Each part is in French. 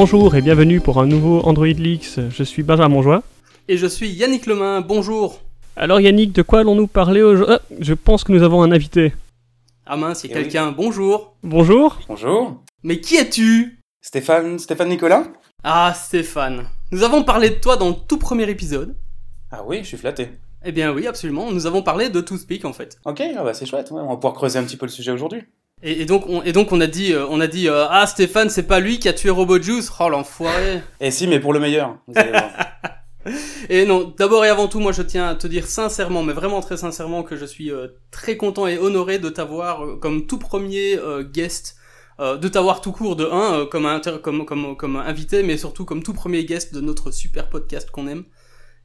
Bonjour et bienvenue pour un nouveau Android Leaks. Je suis Benjamin Joie. Et je suis Yannick Lemain. Bonjour. Alors Yannick, de quoi allons-nous parler aujourd'hui ah, Je pense que nous avons un invité. Ah mince, il y a quelqu'un. Bonjour. Bonjour. Bonjour. Mais qui es-tu? Stéphane, Stéphane Nicolas Ah Stéphane. Nous avons parlé de toi dans le tout premier épisode. Ah oui, je suis flatté. Eh bien oui, absolument. Nous avons parlé de Toothpick en fait. Ok, ah bah c'est chouette. ouais, on va pouvoir creuser un petit peu le sujet aujourd'hui. Et, et donc on, et donc on a dit, euh, on a dit, euh, ah Stéphane, c'est pas lui qui a tué RoboJuice. Oh l'enfoiré. Et si, mais pour le meilleur. vous allez voir. Et non, d'abord et avant tout, moi je tiens à te dire sincèrement, mais vraiment très sincèrement, que je suis euh, très content et honoré de t'avoir comme tout premier guest, de t'avoir tout court de un euh, comme, inter- comme comme comme invité, mais surtout comme tout premier guest de notre super podcast qu'on aime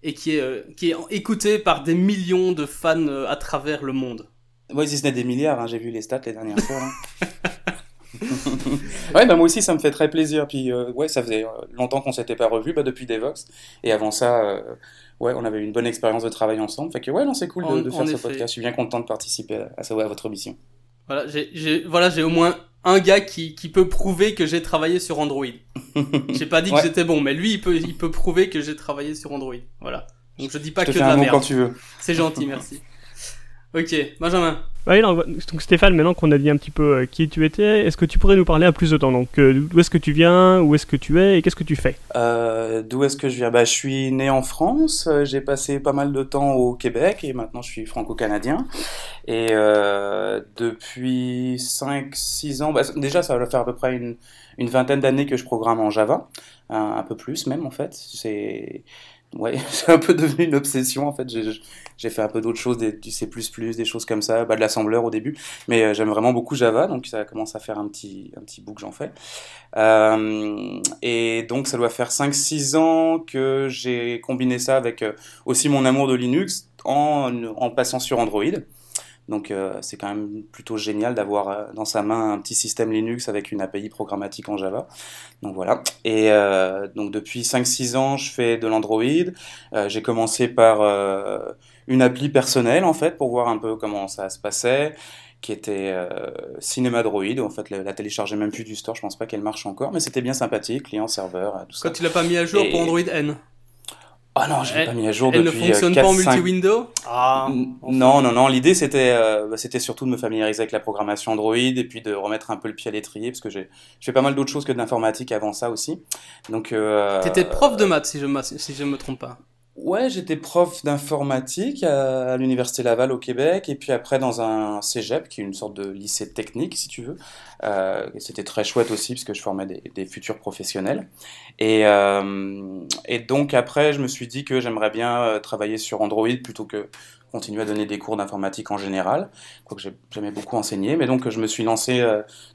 et qui est qui est écouté par des millions de fans à travers le monde. Ouais, si ce n'est des milliards, hein, j'ai vu les stats les dernières fois. hein. ouais, bah moi aussi ça me fait très plaisir. Puis euh, ouais, ça faisait euh, longtemps qu'on s'était pas revus, bah, depuis Devox. Et avant ça, euh, ouais, on avait eu une bonne expérience de travail ensemble. Fait que ouais, non, c'est cool de, de faire ce podcast. Je suis bien content de participer à, à, à votre mission. Voilà, j'ai voilà, j'ai au moins un gars qui qui peut prouver que j'ai travaillé sur Android. J'ai pas dit que Ouais. j'étais bon, mais lui il peut il peut prouver que j'ai travaillé sur Android. Voilà. Donc je dis pas je te que fais de la un merde. quand tu veux. C'est gentil, merci. Ok, Benjamin. Oui, non, donc Stéphane, maintenant qu'on a dit un petit peu euh, qui tu étais, est-ce que tu pourrais nous parler à plus de temps Donc, euh, d'où est-ce que tu viens, où est-ce que tu es et qu'est-ce que tu fais? Euh, D'où est-ce que je viens? Bah, Je suis né en France, euh, j'ai passé pas mal de temps au Québec et maintenant je suis franco-canadien. Et euh, depuis 5-6 ans, bah, déjà ça va faire à peu près une, une vingtaine d'années que je programme en Java, un, un peu plus même en fait. C'est ouais, c'est un peu devenu une obsession en fait. J'ai fait un peu d'autres choses, du C++, des choses comme ça, bah, de l'assembleur au début. Mais euh, j'aime vraiment beaucoup Java, donc ça commence à faire un petit, un petit bout que j'en fais. Euh, et donc ça doit faire 5-6 ans que j'ai combiné ça avec euh, aussi mon amour de Linux en passant sur Android. Donc euh, c'est quand même plutôt génial d'avoir euh, dans sa main un petit système Linux avec une API programmatique en Java. Donc voilà. Et euh, donc depuis 5-6 ans, je fais de l'Android. J'ai commencé par une appli personnelle en fait pour voir un peu comment ça se passait qui était Cinema Droid. En fait, la, la télécharger même plus du store, je pense pas qu'elle marche encore, mais c'était bien sympathique, client, serveur, euh, tout ça. Quand tu l'as pas mis à jour Et- pour Android N. Ah non, je l'ai Elle- pas mis à jour Elle ne depuis fonctionne euh, pas en 4, 5 multi-window Ah. Enfin. Non, non, non. L'idée, c'était, euh, bah, c'était surtout de me familiariser avec la programmation Android et puis de remettre un peu le pied à l'étrier parce que j'ai, je fais pas mal d'autres choses que de l'informatique avant ça aussi. Donc, euh, T'étais prof de maths si je, si je me trompe pas. Ouais, j'étais prof d'informatique à, l'université Laval au Québec et puis après dans un cégep qui est une sorte de lycée technique si tu veux. Euh, c'était très chouette aussi parce que je formais des, futurs professionnels. Et, euh, et donc après, je me suis dit que j'aimerais bien euh, travailler sur Android plutôt que continuer à donner des cours d'informatique en général, quoique j'ai- j'aimais beaucoup enseigner. Mais donc je me suis lancé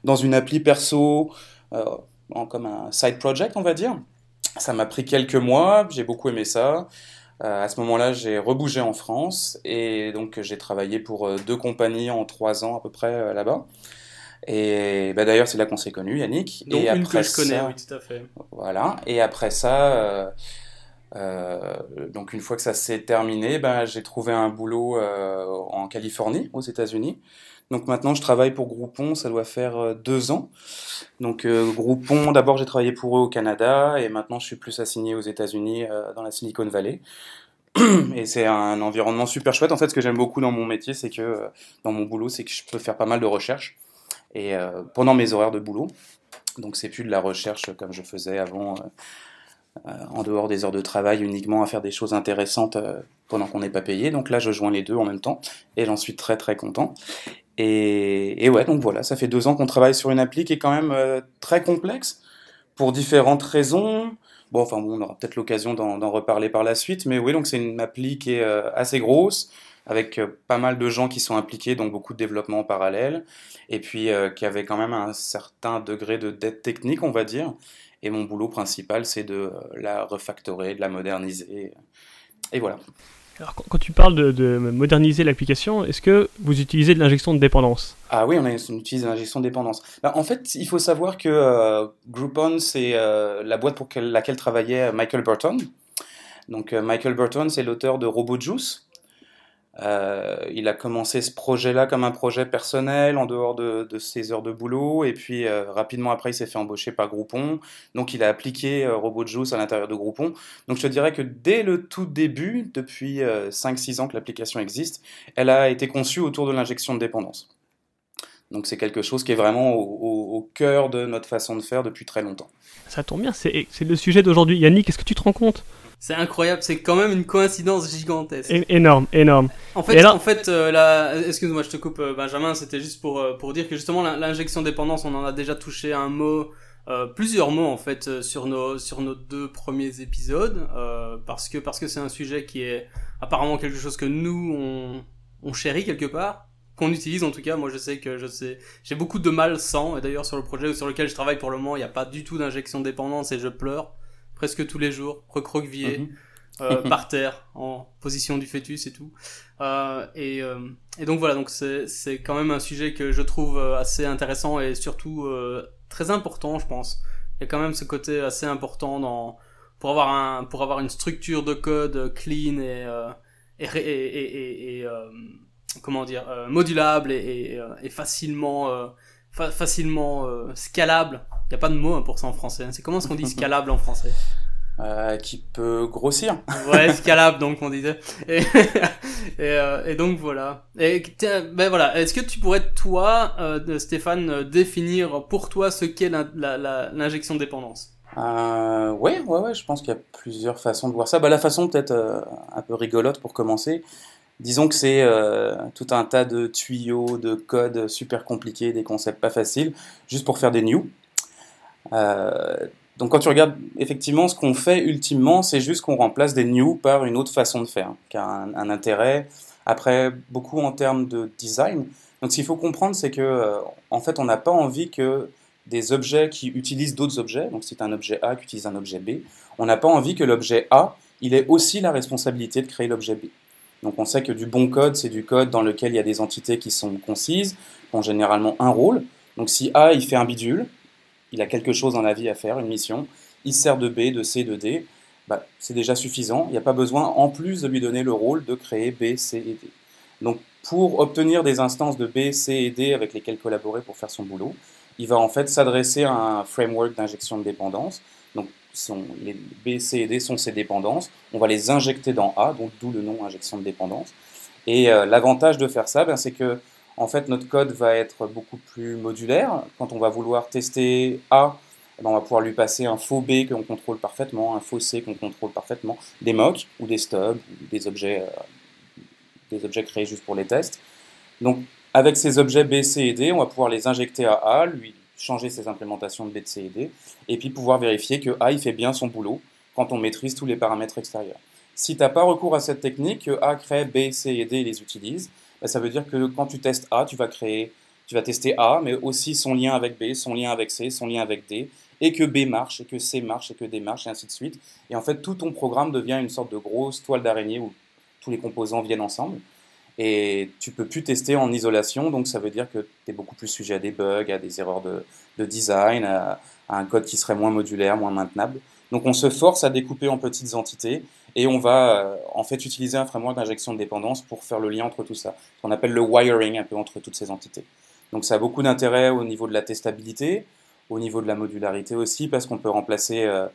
dans une appli perso comme un side project, on va dire. Ça m'a pris quelques mois, j'ai beaucoup aimé ça. Euh, à ce moment-là, j'ai rebougé en France et donc j'ai travaillé pour euh, deux compagnies en trois ans à peu près euh, là-bas. Et bah, d'ailleurs, c'est là qu'on s'est connus, Yannick. Donc et une après que je connais, ça, oui, tout à fait. voilà. Et après ça, euh, euh, donc une fois que ça s'est terminé, ben, j'ai trouvé un boulot euh, en Californie, aux États-Unis. Donc maintenant, je travaille pour Groupon, ça doit faire euh, deux ans. Donc euh, Groupon, d'abord j'ai travaillé pour eux au Canada et maintenant je suis plus assigné aux États-Unis, euh, dans la Silicon Valley. Et c'est un environnement super chouette. En fait, ce que j'aime beaucoup dans mon métier, c'est que dans mon boulot, c'est que je peux faire pas mal de recherches et pendant mes horaires de boulot. Donc c'est plus de la recherche comme je faisais avant, en dehors des heures de travail, uniquement à faire des choses intéressantes pendant qu'on n'est pas payé. Donc là, je joins les deux en même temps et j'en suis très très content. Et, et ouais, donc voilà, ça fait deux ans qu'on travaille sur une appli qui est quand même euh, très complexe pour différentes raisons. Bon, enfin bon, on aura peut-être l'occasion d'en reparler par la suite, mais oui, donc c'est une appli qui est euh, assez grosse, avec euh, pas mal de gens qui sont impliqués, donc beaucoup de développement en parallèle, et puis qui avait quand même un certain degré de dette technique, on va dire. Et mon boulot principal, c'est de la refactorer, de la moderniser. Et voilà. Alors, quand, tu parles de, de moderniser l'application, est-ce que vous utilisez de l'injection de dépendance? Ah oui, on, a- on utilise l'injection de dépendance. Bah, en fait, il faut savoir que euh, Groupon, c'est euh, la boîte pour quelle- laquelle travaillait Michael Burton. Donc euh, Michael Burton, c'est l'auteur de RoboJuice. Euh, il a commencé ce projet-là comme un projet personnel en dehors de, ses heures de boulot et puis euh, rapidement après il s'est fait embaucher par Groupon. Donc il a appliqué euh, à l'intérieur de Groupon. Donc je te dirais que dès le tout début, depuis 5-6 ans que l'application existe, elle a été conçue autour de l'injection de dépendance. Donc c'est quelque chose qui est vraiment au, cœur de notre façon de faire depuis très longtemps. Ça tombe bien, c'est le sujet d'aujourd'hui. Yannick, est-ce que tu te rends compte c'est incroyable, c'est quand même une coïncidence gigantesque. énorme, énorme. En fait, en fait, euh, excuse-moi, je te coupe, euh, Benjamin. C'était juste pour euh, pour dire que justement l'injection dépendance, on en a déjà touché un mot, plusieurs mots en fait sur nos sur nos deux premiers épisodes, parce que parce que c'est un sujet qui est apparemment quelque chose que nous on on chérit quelque part qu'on utilise en tout cas. Moi, je sais que je sais, j'ai beaucoup de mal sans. Et d'ailleurs, sur le projet sur lequel je travaille pour le moment, il n'y a pas du tout d'injection dépendance et je pleure presque tous les jours, recroquevillé, mhm. euh, par terre, en position du fœtus et tout. Euh, et, euh, et, donc voilà, donc c'est quand même un sujet que je trouve assez intéressant et surtout très important, je pense. Il y a quand même ce côté assez important dans pour avoir un pour avoir une structure de code clean et et, et, et comment dire modulable et, et facilement facilement scalable il n'y a pas de mot hein, pour ça en français. Hein. C'est comment est-ce qu'on dit scalable en français euh, qui peut grossir. ouais, scalable donc on disait. Et, euh, et, donc voilà. Et ben voilà. Est-ce que tu pourrais toi, euh, Stéphane, définir pour toi ce qu'est l'injection de dépendance? Euh, ouais, ouais, ouais, je pense qu'il y a plusieurs façons de voir ça. Bah, la façon peut-être un peu rigolote pour commencer, disons que c'est tout un tas de tuyaux, de codes super compliqués, des concepts pas faciles, juste pour faire des new. Euh, donc quand tu regardes effectivement ce qu'on fait ultimement, c'est juste qu'on remplace des new par une autre façon de faire, qui a un, intérêt. Après, beaucoup en termes de design. Donc ce qu'il faut comprendre, c'est que euh, en fait, on n'a pas envie que des objets qui utilisent d'autres objets, donc c'est un objet A qui utilise un objet B, on n'a pas envie que l'objet A, il ait aussi la responsabilité de créer l'objet B. Donc on sait que du bon code, c'est du code dans lequel il y a des entités qui sont concises, qui ont généralement un rôle. Donc si A, il fait un bidule, il a quelque chose dans la vie à faire, une mission, il sert de B, de C, de D, bah, c'est déjà suffisant. Il n'y a pas besoin, en plus, de lui donner le rôle de créer B, C et D. Donc, pour obtenir des instances de B, C et D avec lesquelles collaborer pour faire son boulot, il va en fait s'adresser à un framework d'injection de dépendance. Donc, les B, C et D sont ses dépendances. On va les injecter dans A, donc d'où le nom injection de dépendance. Et euh, l'avantage de faire ça, ben, c'est que en fait, notre code va être beaucoup plus modulaire. Quand on va vouloir tester A, eh ben, on va pouvoir lui passer un faux B qu'on contrôle parfaitement, un faux C qu'on contrôle parfaitement, des mocks ou des stubs, des objets, euh, des objets créés juste pour les tests. Donc, avec ces objets B, C et D, on va pouvoir les injecter à A, lui changer ses implémentations de B, C et D, et puis pouvoir vérifier que A il fait bien son boulot quand on maîtrise tous les paramètres extérieurs. Si tu n'as pas recours à cette technique, que A crée B, C et D et les utilise, bah, ça veut dire que quand tu testes A, tu vas créer, tu vas tester A, mais aussi son lien avec B, son lien avec C, son lien avec D, et que B marche, et que C marche, et que D marche, et ainsi de suite. Et en fait, tout ton programme devient une sorte de grosse toile d'araignée où tous les composants viennent ensemble. Et tu peux plus tester en isolation, donc ça veut dire que tu es beaucoup plus sujet à des bugs, à des erreurs de, design, à, un code qui serait moins modulaire, moins maintenable. Donc on se force à découper en petites entités et on va euh, en fait utiliser un framework d'injection de dépendance pour faire le lien entre tout ça, ce qu'on appelle le wiring un peu entre toutes ces entités. Donc ça a beaucoup d'intérêt au niveau de la testabilité, au niveau de la modularité aussi, parce qu'on peut remplacer euh,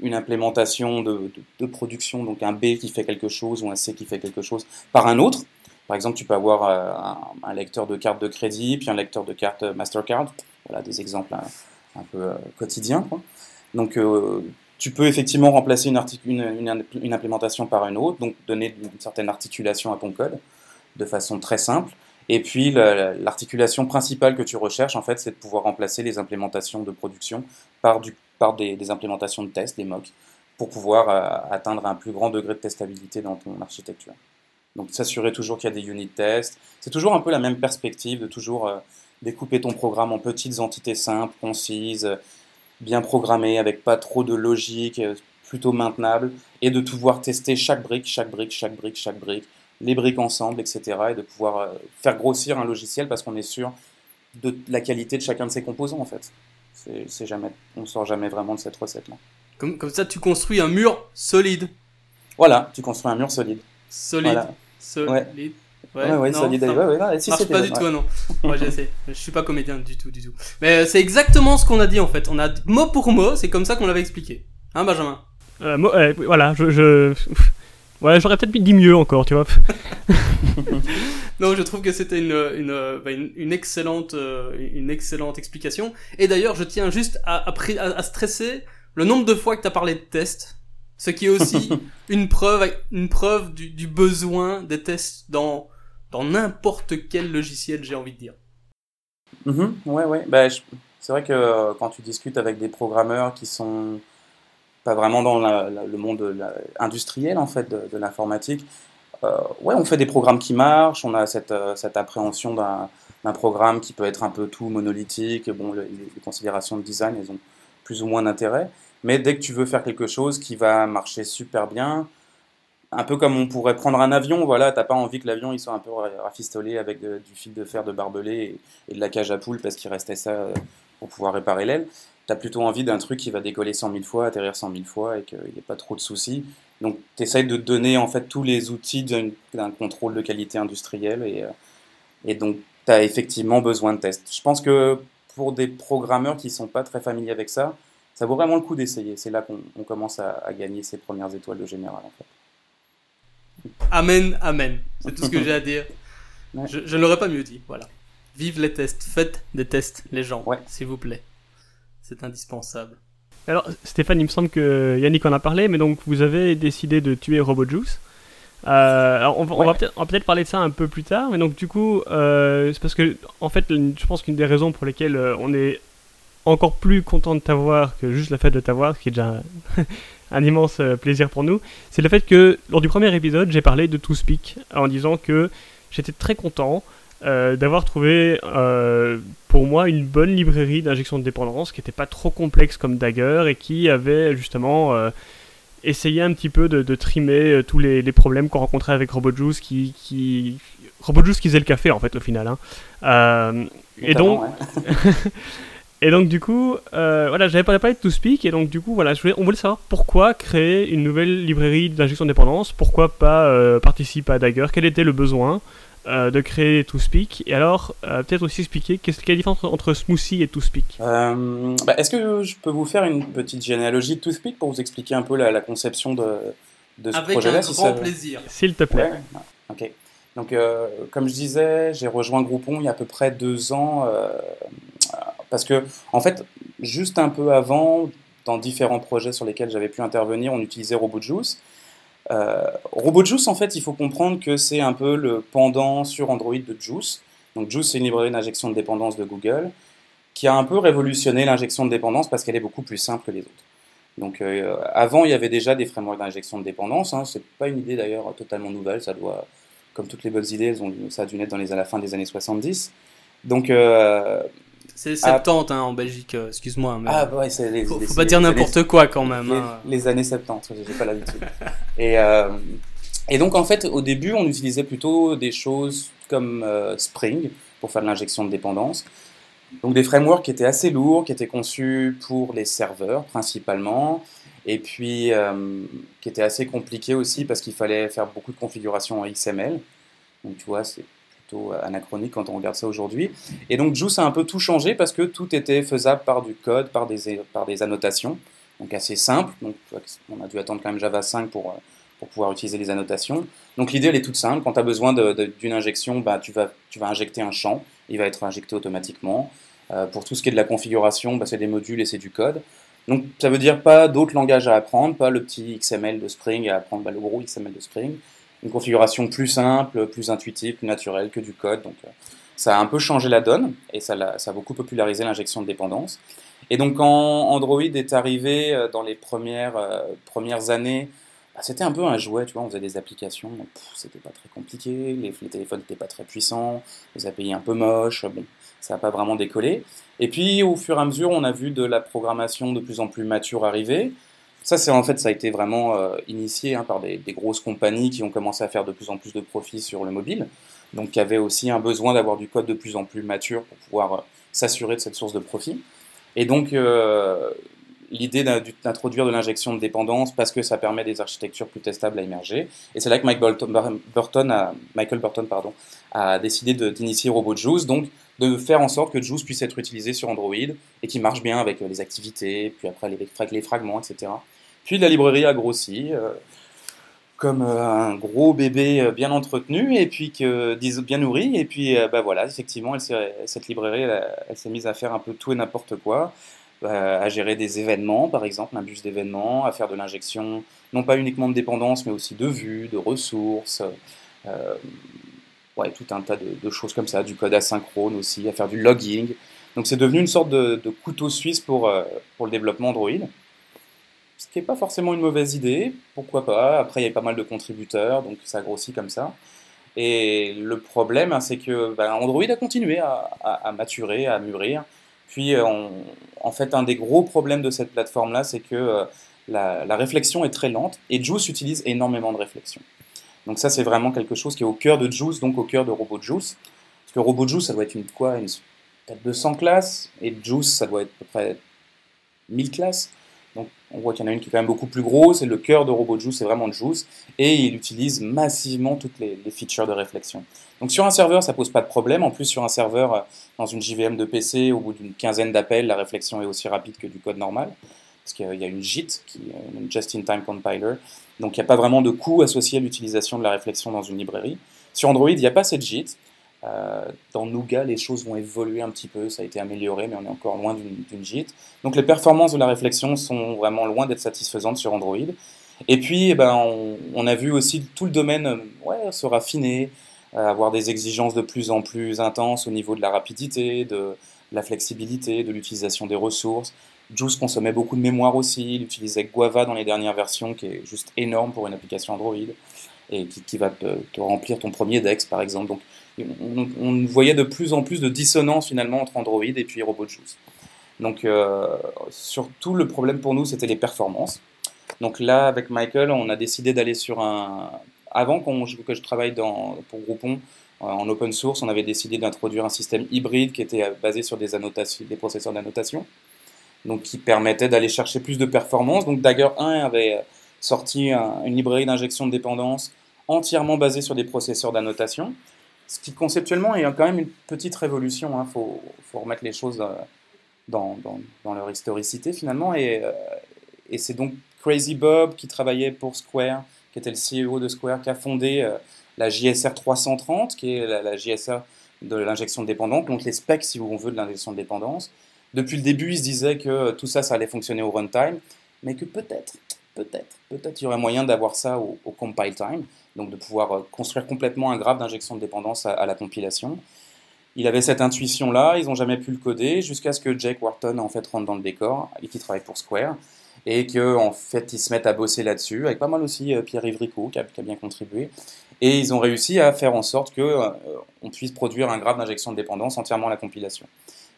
une implémentation de, production, donc un B qui fait quelque chose ou un C qui fait quelque chose, par un autre. Par exemple, tu peux avoir euh, un, lecteur de carte de crédit, puis un lecteur de carte Mastercard. Voilà des exemples un, peu quotidiens. Donc tu peux effectivement remplacer une, une, une, implémentation par une autre, donc donner une certaine articulation à ton code de façon très simple. Et puis l'articulation principale que tu recherches, en fait, c'est de pouvoir remplacer les implémentations de production par, du, par des, implémentations de test, des mocks, pour pouvoir euh, atteindre un plus grand degré de testabilité dans ton architecture. Donc s'assurer toujours qu'il y a des unit tests. C'est toujours un peu la même perspective de toujours euh, découper ton programme en petites entités simples, concises, bien programmé, avec pas trop de logique, euh, plutôt maintenable, et de pouvoir tester chaque brique, chaque brique, chaque brique, chaque brique, les briques ensemble, etc. Et de pouvoir euh, faire grossir un logiciel parce qu'on est sûr de la qualité de chacun de ses composants, en fait. C'est jamais, on sort jamais vraiment de cette recette-là. Comme, comme ça, tu construis un mur solide. Voilà, tu construis un mur solide. Solide. Solid. Ouais, ouais, ouais Solid Ouais, ouais, non, si marche pas du tout, non. Moi, j'essaie. Je suis pas comédien du tout, du tout. Mais c'est exactement ce qu'on a dit en fait. On a mot pour mot, c'est comme ça qu'on l'avait expliqué. Hein, Benjamin? Euh, euh, Voilà, je. je... Ouais, j'aurais peut-être dit mieux encore, tu vois. non, je trouve que c'était une, une, bah, une, excellente, euh, une excellente explication. Et d'ailleurs, je tiens juste à, à, à, stresser le nombre de fois que tu as parlé de tests. Ce qui est aussi une preuve, une preuve du, du besoin des tests dans, dans n'importe quel logiciel, j'ai envie de dire. Mm ouais. Bah, c'est vrai que euh, quand tu discutes avec des programmeurs qui sont pas vraiment dans le monde industriel en fait de, l'informatique. Euh, ouais, on fait des programmes qui marchent, on a cette, euh, appréhension d'un programme qui peut être un peu tout monolithique. Bon, les, considérations de design, elles ont plus ou moins d'intérêt. Mais dès que tu veux faire quelque chose qui va marcher super bien, un peu comme on pourrait prendre un avion, voilà, t'as pas envie que l'avion il soit un peu rafistolé avec du fil de fer de barbelé et, de la cage à poule parce qu'il restait ça euh, pour pouvoir réparer l'aile tu as plutôt envie d'un truc qui va décoller 100 000 fois, atterrir 100 000 fois et qu'il n'y ait pas trop de soucis. Donc tu essayes de donner en fait tous les outils d'un contrôle de qualité industrielle et, euh, et donc tu as effectivement besoin de tests. Je pense que pour des programmeurs qui sont pas très familiers avec ça, ça vaut vraiment le coup d'essayer. C'est là qu'on commence à, gagner ses premières étoiles de général en fait. Amen, amen. C'est tout ce que j'ai à dire. Je, je ne l'aurais pas mieux dit. Voilà. Vive les tests. Faites des tests, les gens, ouais. s'il vous plaît. C'est indispensable. Alors, Stéphane, il me semble que Yannick en a parlé, mais donc vous avez décidé de tuer Robot Juice. Euh, alors on, va peut-être parler de ça un peu plus tard, mais donc du coup, euh, c'est parce que en fait, je pense qu'une des raisons pour lesquelles euh, on est encore plus content de t'avoir que juste le fait de t'avoir, ce qui est déjà un, immense plaisir pour nous, c'est le fait que lors du premier épisode, j'ai parlé de ToSpeak en disant que j'étais très content euh, d'avoir trouvé euh, pour moi une bonne librairie d'injection de dépendance qui n'était pas trop complexe comme Dagger et qui avait justement euh, essayé un petit peu de, trimer tous les, problèmes qu'on rencontrait avec RobotJuice qui, qui... RobotJuice qui faisait le café en fait au final. Hein. et donc... Et donc du coup, voilà, j'avais pas parlé de ToSpeak et donc du coup, voilà, je voulais, on voulait savoir pourquoi créer une nouvelle librairie d'injection de dépendance, pourquoi pas participer à Dagger, quel était le besoin, euh, de créer ToSpeak. Et alors, euh, peut-être aussi expliquer qu'est-ce quelle est la différence entre Smoothie et ToSpeak? Euh, bah, Est-ce que je peux vous faire une petite généalogie de ToSpeak pour vous expliquer un peu la, conception de, de ce projet-là Avec un grand plaisir. S'il te plaît. ok. Donc, comme je disais, j'ai rejoint Groupon il y a à peu près deux ans. Parce que, en fait, juste un peu avant, dans différents projets sur lesquels j'avais pu intervenir, on utilisait RobotJuice. Euh, RobotJuice, en fait, il faut comprendre que c'est un peu le pendant sur Android de Juice. Donc Juice, c'est une librairie d'injection de dépendance de Google qui a un peu révolutionné l'injection de dépendance parce qu'elle est beaucoup plus simple que les autres. Donc euh, avant, il y avait déjà des frameworks d'injection de dépendance. Hein. C'est pas une idée d'ailleurs totalement nouvelle. Ça doit, comme toutes les bonnes idées, ça a dû naître dans à la fin des années 70. Donc euh, c'est 70 hein, en Belgique, euh, excuse-moi. Mais ah, ouais, c'est les, faut, pas dire n'importe quoi quand même. Les, hein. années 70, j'ai pas l'habitude. et, euh, et donc en fait, au début, on utilisait plutôt des choses comme euh, Spring pour faire de l'injection de dépendance. Donc des frameworks qui étaient assez lourds, qui étaient conçus pour les serveurs principalement, et puis qui étaient assez compliqués aussi parce qu'il fallait faire beaucoup de configurations en XML. Donc tu vois, c'est anachronique quand on regarde ça aujourd'hui. Et donc Juice a un peu tout changé parce que tout était faisable par du code, par des, par des annotations, donc assez simple. Donc on a dû attendre quand même Java 5 pour, pour pouvoir utiliser les annotations. Donc l'idée elle est toute simple, quand tu as besoin d'une injection, bah, tu, vas, tu vas injecter un champ, il va être injecté automatiquement. Euh, pour tout ce qui est de la configuration, bah, c'est des modules et c'est du code. Donc ça veut dire pas d'autres langages à apprendre, pas le petit XML de Spring à apprendre, bah, le gros XML de Spring une configuration plus simple, plus intuitive, plus naturelle que du code. Donc, euh, ça a un peu changé la donne et ça, a, beaucoup popularisé l'injection de dépendance. Et donc, quand Android est arrivé euh, dans les premières, euh, premières années, bah, c'était un peu un jouet, tu vois, on faisait des applications, c'était pas très compliqué, les, téléphones n'étaient pas très puissants, les API un peu moches, bon, ça n'a pas vraiment décollé. Et puis, au fur et à mesure, on a vu de la programmation de plus en plus mature arriver, ça, c'est en fait, ça a été vraiment euh, initié hein, par des, grosses compagnies qui ont commencé à faire de plus en plus de profits sur le mobile, donc qui avaient aussi un besoin d'avoir du code de plus en plus mature pour pouvoir euh, s'assurer de cette source de profit. Et donc, euh, l'idée d'introduire de l'injection de dépendance parce que ça permet des architectures plus testables à émerger. Et c'est là que Mike Burton a, Michael Burton pardon, a décidé d'initier RoboJuice, donc de faire en sorte que Juice puisse être utilisé sur Android et qui marche bien avec les activités, puis après les, fragments, etc. Puis la librairie a grossi comme un gros bébé bien entretenu et puis que bien nourri et puis bah voilà effectivement cette librairie elle s'est mise à faire un peu tout et n'importe quoi euh, à gérer des événements, par exemple, un bus d'événements, à faire de l'injection, non pas uniquement de dépendance, mais aussi de vues, de ressources, euh, ouais, tout un tas de, choses comme ça, du code asynchrone aussi, à faire du logging. Donc c'est devenu une sorte de, couteau suisse pour, euh, pour le développement Android. Ce qui n'est pas forcément une mauvaise idée, pourquoi pas. Après, il y a pas mal de contributeurs, donc ça grossit comme ça. Et le problème, hein, c'est que ben, Android a continué à, maturer, à mûrir. Puis, euh, en fait, un des gros problèmes de cette plateforme-là, c'est que euh, la, réflexion est très lente et Juice utilise énormément de réflexion. Donc ça, c'est vraiment quelque chose qui est au cœur de Juice, donc au cœur de RoboJuice. Parce que RoboJuice, ça doit être une quoi une, Peut-être 200 classes, et Juice, ça doit être à peu près 1000 classes. Donc on voit qu'il y en a une qui est quand même beaucoup plus grosse, et le cœur de RoboJuice, c'est vraiment Juice, et il utilise massivement toutes les, features de réflexion. Donc sur un serveur, ça pose pas de problème. En plus, sur un serveur, euh, dans une JVM de PC, au bout d'une quinzaine d'appels, la réflexion est aussi rapide que du code normal, parce qu'il y a une JIT, qui est une Just-in-Time Compiler. Donc il n'y a pas vraiment de coût associé à l'utilisation de la réflexion dans une librairie. Sur Android, il n'y a pas cette JIT. Euh, dans Nougat, les choses vont évoluer un petit peu, ça a été amélioré, mais on est encore loin d'une JIT. Donc les performances de la réflexion sont vraiment loin d'être satisfaisantes sur Android. Et puis, eh ben, on, a vu aussi tout le domaine euh, ouais, se raffiner, euh, avoir des exigences de plus en plus intenses au niveau de la rapidité, de la flexibilité, de l'utilisation des ressources. Juice consommait beaucoup de mémoire aussi, il utilisait Guava dans les dernières versions, qui est juste énorme pour une application Android, et qui, va te, remplir ton premier DEX, par exemple. Donc, on, voyait de plus en plus de dissonance finalement entre Android et puis RoboJuice. Donc euh, surtout le problème pour nous c'était les performances. Donc là avec Michael on a décidé d'aller sur un... Avant que je travaille dans, pour Groupon euh, en open source on avait décidé d'introduire un système hybride qui était basé sur des, annotations, des processeurs d'annotation. Donc qui permettait d'aller chercher plus de performance. Donc Dagger 1 avait sorti une librairie d'injection de dépendance entièrement basée sur des processeurs d'annotation ce qui conceptuellement est quand même une petite révolution. Il hein. faut, remettre les choses euh, dans, leur historicité finalement. Et, euh, et c'est donc Crazy Bob qui travaillait pour Square, qui était le CEO de Square, qui a fondé euh, la JSR 330, qui est la, JSR de l'injection de dépendance, donc les specs, si on veut, de l'injection de dépendance. Depuis le début, il se disait que tout ça, ça allait fonctionner au runtime, mais que peut-être, peut-être, peut-être il y aurait moyen d'avoir ça au, compile time donc de pouvoir euh, construire complètement un graphe d'injection de dépendance à, la compilation. Il avait cette intuition-là, ils n'ont jamais pu le coder, jusqu'à ce que Jake Wharton en fait rentre dans le décor, et qui travaille pour Square, et qu'en en fait ils se mettent à bosser là-dessus, avec pas mal aussi euh, Pierre Ivrico qui a, bien contribué, et ils ont réussi à faire en sorte que euh, on puisse produire un graphe d'injection de dépendance entièrement à la compilation.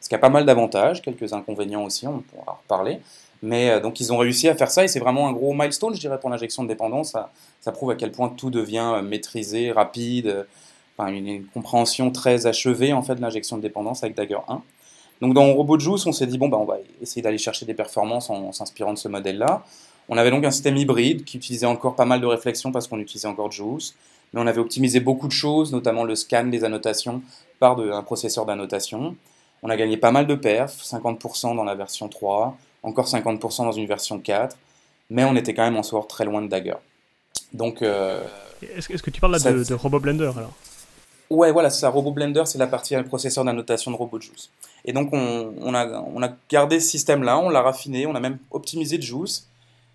Ce qui a pas mal d'avantages, quelques inconvénients aussi, on pourra en reparler, mais euh, donc ils ont réussi à faire ça et c'est vraiment un gros milestone, je dirais, pour l'injection de dépendance. Ça, prouve à quel point tout devient euh, maîtrisé, rapide, euh, une, compréhension très achevée en fait de l'injection de dépendance avec Dagger 1. Donc dans RobotJuice, on s'est dit bon bah on va essayer d'aller chercher des performances en, s'inspirant de ce modèle-là. On avait donc un système hybride qui utilisait encore pas mal de réflexion parce qu'on utilisait encore Juice, mais on avait optimisé beaucoup de choses, notamment le scan des annotations par un processeur d'annotation. On a gagné pas mal de perfs, 50% dans la version 3, encore 50% dans une version 4, mais on était quand même en sort très loin de Dagger. Donc, euh, est-ce, que tu parles là de, de RoboBlender alors? Ouais, voilà, c'est ça. RoboBlender, c'est la partie processeur d'annotation de RoboJuice. Et donc, on, a, on a gardé ce système-là, on l'a raffiné, on a même optimisé Juice.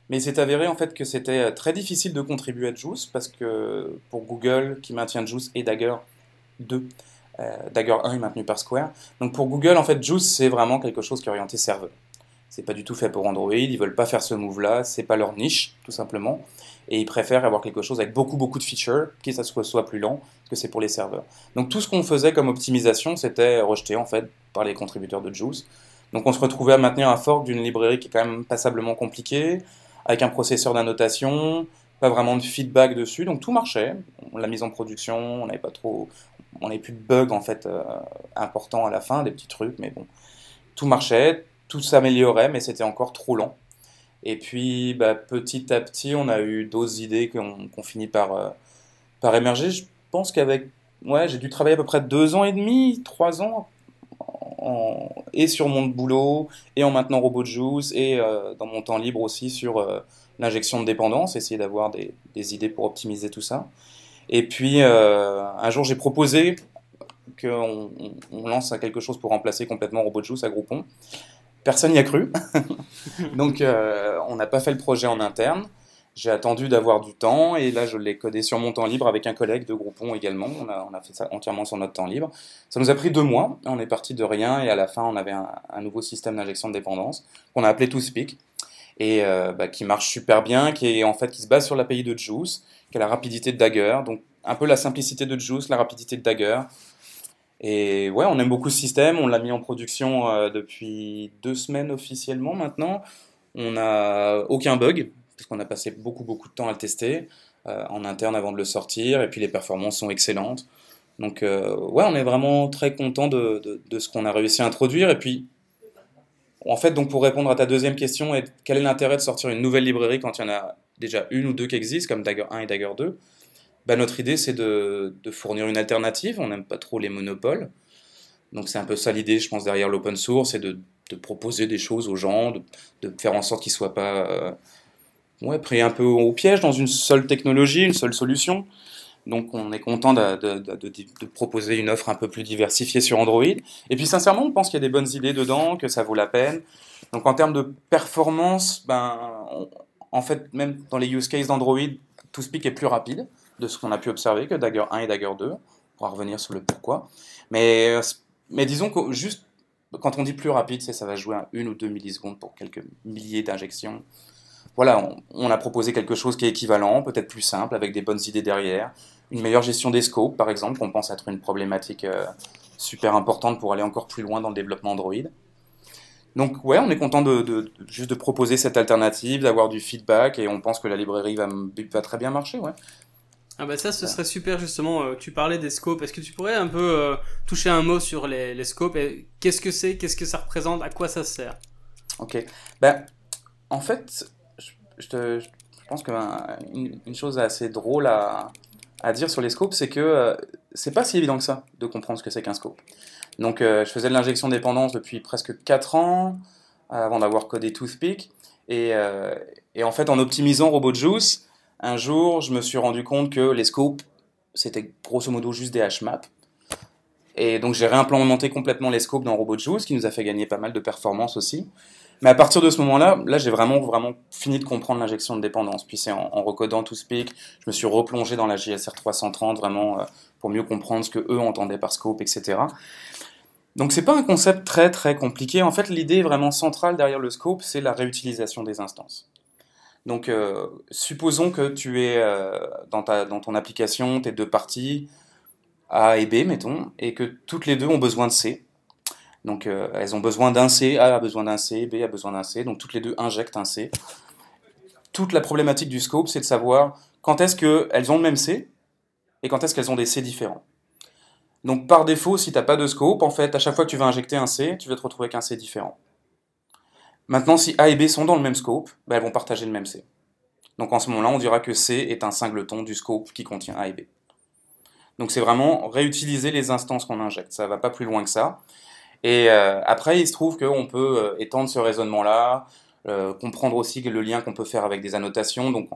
Mais il s'est avéré en fait que c'était très difficile de contribuer à Juice parce que pour Google, qui maintient Juice et Dagger 2, euh, Dagger 1 est maintenu par Square. Donc pour Google, en fait, Juice, c'est vraiment quelque chose qui est orienté serveur. C'est pas du tout fait pour Android, ils veulent pas faire ce move-là, c'est pas leur niche, tout simplement. Et ils préfèrent avoir quelque chose avec beaucoup, beaucoup de features, qui ça soit, plus lent, que c'est pour les serveurs. Donc tout ce qu'on faisait comme optimisation, c'était rejeté, en fait, par les contributeurs de Juice. Donc on se retrouvait à maintenir un fork d'une librairie qui est quand même passablement compliquée, avec un processeur d'annotation, pas vraiment de feedback dessus, donc tout marchait. On l'a mise en production, on n'avait pas trop, on n'avait plus de bugs en fait euh, importants à la fin, des petits trucs, mais bon, tout marchait, tout s'améliorait, mais c'était encore trop lent. Et puis, bah, petit à petit, on a eu d'autres idées qu'on finit par, euh, par émerger. Je pense qu'avec, ouais, j'ai dû travailler à peu près deux ans et demi, trois ans, et sur mon boulot, et en maintenant Robot Juice, et euh, dans mon temps libre aussi sur l'injection de dépendance, essayer d'avoir des, idées pour optimiser tout ça. Et puis, euh, un jour, j'ai proposé qu'on on, lance quelque chose pour remplacer complètement Robot Juice à Groupon. Personne n'y a cru. Donc, euh, on n'a pas fait le projet en interne. J'ai attendu d'avoir du temps et là, je l'ai codé sur mon temps libre avec un collègue de Groupon également. On a, fait ça entièrement sur notre temps libre. Ça nous a pris deux mois. On est parti de rien et à la fin, on avait un, un nouveau système d'injection de dépendance qu'on a appelé ToSpeak et euh, bah, qui marche super bien, qui est en fait qui se base sur l'API de Juice, qui a la rapidité de Dagger, donc un peu la simplicité de Juice, la rapidité de Dagger. Et ouais, on aime beaucoup ce système. On l'a mis en production euh, depuis deux semaines officiellement maintenant. On n'a aucun bug, parce qu'on a passé beaucoup beaucoup de temps à le tester euh, en interne avant de le sortir. Et puis les performances sont excellentes. Donc ouais, on est vraiment très content de, de ce qu'on a réussi à introduire. Et puis en fait, donc pour répondre à ta deuxième question, quel est l'intérêt de sortir une nouvelle librairie quand il y en a déjà une ou deux qui existent, comme Dagger 1 et Dagger 2 bah, Notre idée, c'est de, fournir une alternative. On n'aime pas trop les monopoles. Donc c'est un peu ça l'idée, je pense, derrière l'open source, c'est de, proposer des choses aux gens, de, faire en sorte qu'ils ne soient pas euh, pris un peu au piège dans une seule technologie, une seule solution. Donc on est content de, proposer une offre un peu plus diversifiée sur Android. Et puis sincèrement, on pense qu'il y a des bonnes idées dedans, que ça vaut la peine. Donc en termes de performance, ben, en fait, même dans les use cases d'Android, ToSpeak est plus rapide de ce qu'on a pu observer que Dagger 1 et Dagger 2. On pourra revenir sur le pourquoi. Mais, mais disons que juste quand on dit plus rapide, ça va jouer à une ou deux millisecondes pour quelques milliers d'injections voilà, on, on, a proposé quelque chose qui est équivalent, peut-être plus simple, avec des bonnes idées derrière. Une meilleure gestion des scopes, par exemple, qu'on pense être une problématique euh, super importante pour aller encore plus loin dans le développement Android. Donc ouais, on est content de, juste de proposer cette alternative, d'avoir du feedback, et on pense que la librairie va, va très bien marcher, ouais. Ah bah ça, ce serait super justement. Euh, tu parlais des scopes. Est-ce que tu pourrais un peu euh, toucher un mot sur les, les scopes Qu'est-ce que c'est Qu'est-ce que ça représente À quoi ça sert? Ok. Ben, en fait, je, pense qu'une ben, chose assez drôle à, dire sur les scopes, c'est que euh, c'est pas si évident que ça de comprendre ce que c'est qu'un scope. Donc, euh, je faisais de l'injection dépendance depuis presque 4 ans, avant d'avoir codé Toothpick. Et, euh, et, en fait, en optimisant RobotJuice, un jour, je me suis rendu compte que les scopes, c'était grosso modo juste des HMAP. Et donc, j'ai réimplémenté complètement les scopes dans RobotJuice, qui nous a fait gagner pas mal de performance aussi. Mais à partir de ce moment-là, là, j'ai vraiment, vraiment fini de comprendre l'injection de dépendance. Puis c'est en, recodant ToSpeak, je me suis replongé dans la JSR 330 vraiment euh, pour mieux comprendre ce que eux entendaient par scope, etc. Donc c'est pas un concept très très compliqué. En fait, l'idée vraiment centrale derrière le scope, c'est la réutilisation des instances. Donc euh, supposons que tu es euh, dans, ta, dans ton application, tes deux parties, A et B, mettons, et que toutes les deux ont besoin de C. Donc euh, elles ont besoin d'un C, A a besoin d'un C, B a besoin d'un C, donc toutes les deux injectent un C. Toute la problématique du scope, c'est de savoir quand est-ce qu'elles ont le même C et quand est-ce qu'elles ont des C différents. Donc par défaut, si tu n'as pas de scope, en fait, à chaque fois que tu vas injecter un C, tu vas te retrouver avec un C différent. Maintenant, si A et B sont dans le même scope, ben, elles vont partager le même C. Donc en ce moment-là, on dira que C est un singleton du scope qui contient A et B. Donc c'est vraiment réutiliser les instances qu'on injecte. Ça va pas plus loin que ça. Et euh, après, il se trouve qu'on peut euh, étendre ce raisonnement-là, euh, comprendre aussi le lien qu'on peut faire avec des annotations. Donc,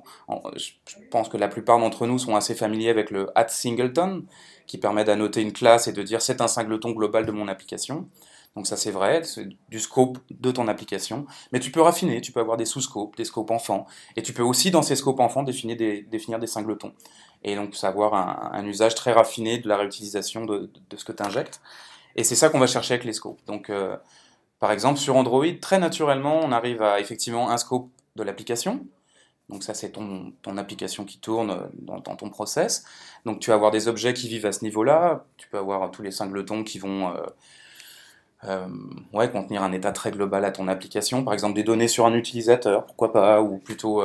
je pense que la plupart d'entre nous sont assez familiers avec le at singleton, qui permet d'annoter une classe et de dire c'est un singleton global de mon application. Donc ça c'est vrai, c'est du scope de ton application. Mais tu peux raffiner, tu peux avoir des sous-scopes, des scopes enfants. Et tu peux aussi dans ces scopes enfants définir des, définir des singletons. Et donc savoir un, un, usage très raffiné de la réutilisation de, ce que tu injectes. Et c'est ça qu'on va chercher avec les scopes. Donc, euh, par exemple, sur Android, très naturellement, on arrive à effectivement un scope de l'application. Donc ça, c'est ton, application qui tourne dans, ton process. Donc tu vas avoir des objets qui vivent à ce niveau-là. Tu peux avoir tous les singletons qui vont euh, euh, ouais, contenir un état très global à ton application. Par exemple, des données sur un utilisateur, pourquoi pas, ou plutôt,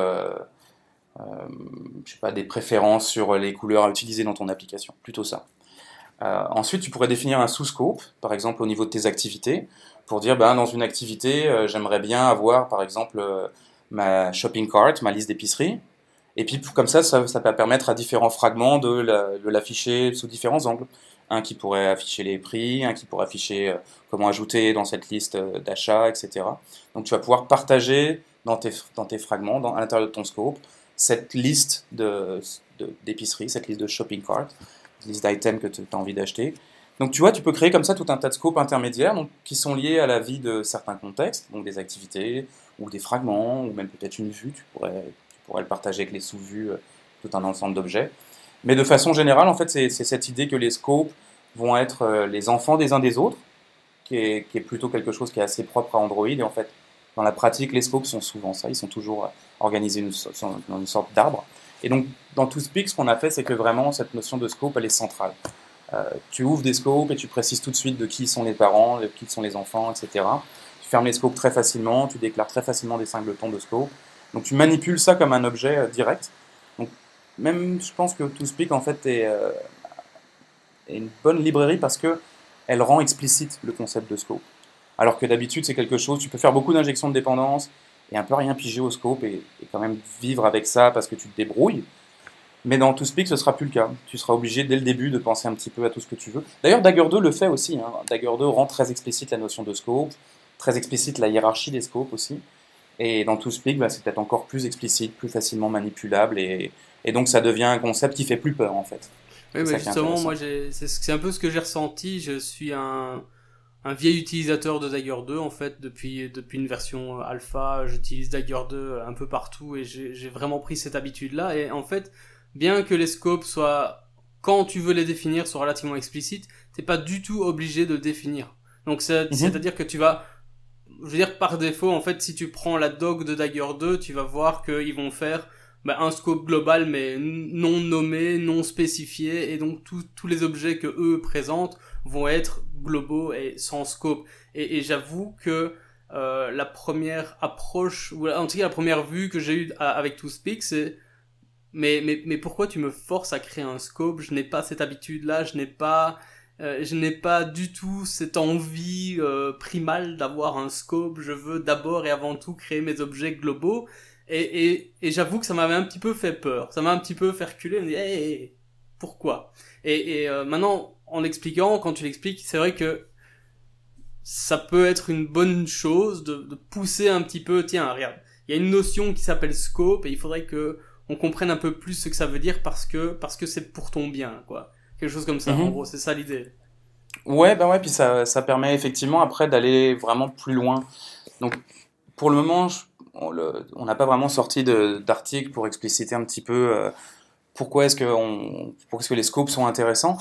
je sais pas, des préférences sur les couleurs à utiliser dans ton application. Plutôt ça. Euh, ensuite, tu pourrais définir un sous-scope, par exemple au niveau de tes activités, pour dire ben, dans une activité, euh, j'aimerais bien avoir, par exemple, euh, ma shopping cart, ma liste d'épicerie. Et puis comme ça, ça, peut permettre à différents fragments de l'afficher sous différents angles. Un qui pourrait afficher les prix, un qui pourrait afficher euh, comment ajouter dans cette liste euh, d'achat, etc. Donc tu vas pouvoir partager dans tes, dans tes fragments, dans, à l'intérieur de ton scope, cette liste d'épicerie, de, cette liste de shopping cart, liste d'items que tu as envie d'acheter. Donc tu vois, tu peux créer comme ça tout un tas de scopes intermédiaires qui sont liés à la vie de certains contextes, donc des activités ou des fragments, ou même peut-être une vue, tu pourrais, tu pourrais le partager avec les sous-vues, euh, tout un ensemble d'objets. Mais de façon générale, en fait, c'est cette idée que les scopes vont être euh, les enfants des uns des autres, qui est, qui est, plutôt quelque chose qui est assez propre à Android. Et en fait, dans la pratique, les scopes sont souvent ça. Ils sont toujours euh, organisés dans une sorte d'arbre. Et donc, dans ToothPick, ce qu'on a fait, c'est que vraiment, cette notion de scope, elle est centrale. Euh, tu ouvres des scopes et tu précises tout de suite de qui sont les parents, de qui sont les enfants, etc. Tu fermes les scopes très facilement, tu déclares très facilement des singletons de scope. Donc, tu manipules ça comme un objet direct. Donc, même, je pense que ToothPick, en fait, est, est une bonne librairie parce que elle rend explicite le concept de scope. Alors que d'habitude, c'est quelque chose, tu peux faire beaucoup d'injections de dépendance et un peu rien piger au scope et, quand même vivre avec ça parce que tu te débrouilles. Mais dans ToothPick, ce sera plus le cas. Tu seras obligé dès le début de penser un petit peu à tout ce que tu veux. D'ailleurs, Dagger 2 le fait aussi. Hein. Dagger 2 rend très explicite la notion de scope, très explicite la hiérarchie des scopes aussi. Et dans ToothPick, bah, c'est peut-être encore plus explicite, plus facilement manipulable. Et, et donc, ça devient un concept qui fait plus peur en fait. Oui, mais justement, moi, c'est un peu ce que j'ai ressenti. Je suis un, un vieil utilisateur de Dagger 2, en fait, depuis, depuis une version alpha. J'utilise Dagger 2 un peu partout et j'ai vraiment pris cette habitude-là. Et en fait, bien que les scopes soient, quand tu veux les définir, soient relativement explicites, t'es pas du tout obligé de le définir. Donc, mhm. c'est-à-dire que tu vas, je veux dire, par défaut, en fait, si tu prends la doc de Dagger 2, tu vas voir qu'ils vont faire bah, un scope global mais non nommé, non spécifié, et donc tous les objets que eux présentent vont être globaux et sans scope. Et, j'avoue que euh, la première approche, ou en tout cas la première vue que j'ai eue avec ToSpeak, c'est mais, mais, mais pourquoi tu me forces à créer un scope? Je n'ai pas cette habitude-là, je n'ai pas... Euh, je pas du tout cette envie euh, primale d'avoir un scope. Je veux d'abord et avant tout créer mes objets globaux. Et, et, j'avoue que ça m'avait un petit peu fait peur. Ça m'a un petit peu fait reculer. Me dit, pourquoi? Et, maintenant, en l'expliquant, quand tu l'expliques, c'est vrai que ça peut être une bonne chose de, de, pousser un petit peu. Tiens, regarde, il y a une notion qui s'appelle scope et il faudrait que on comprenne un peu plus ce que ça veut dire parce que parce que c'est pour ton bien, quoi. Quelque chose comme ça. En mhm. gros, c'est ça l'idée. Ouais, bah ouais, puis ça, ça permet effectivement après d'aller vraiment plus loin. Donc, pour le moment, je on n'a pas vraiment sorti d'article pour expliciter un petit peu euh, pourquoi est-ce que, est que les scopes sont intéressants.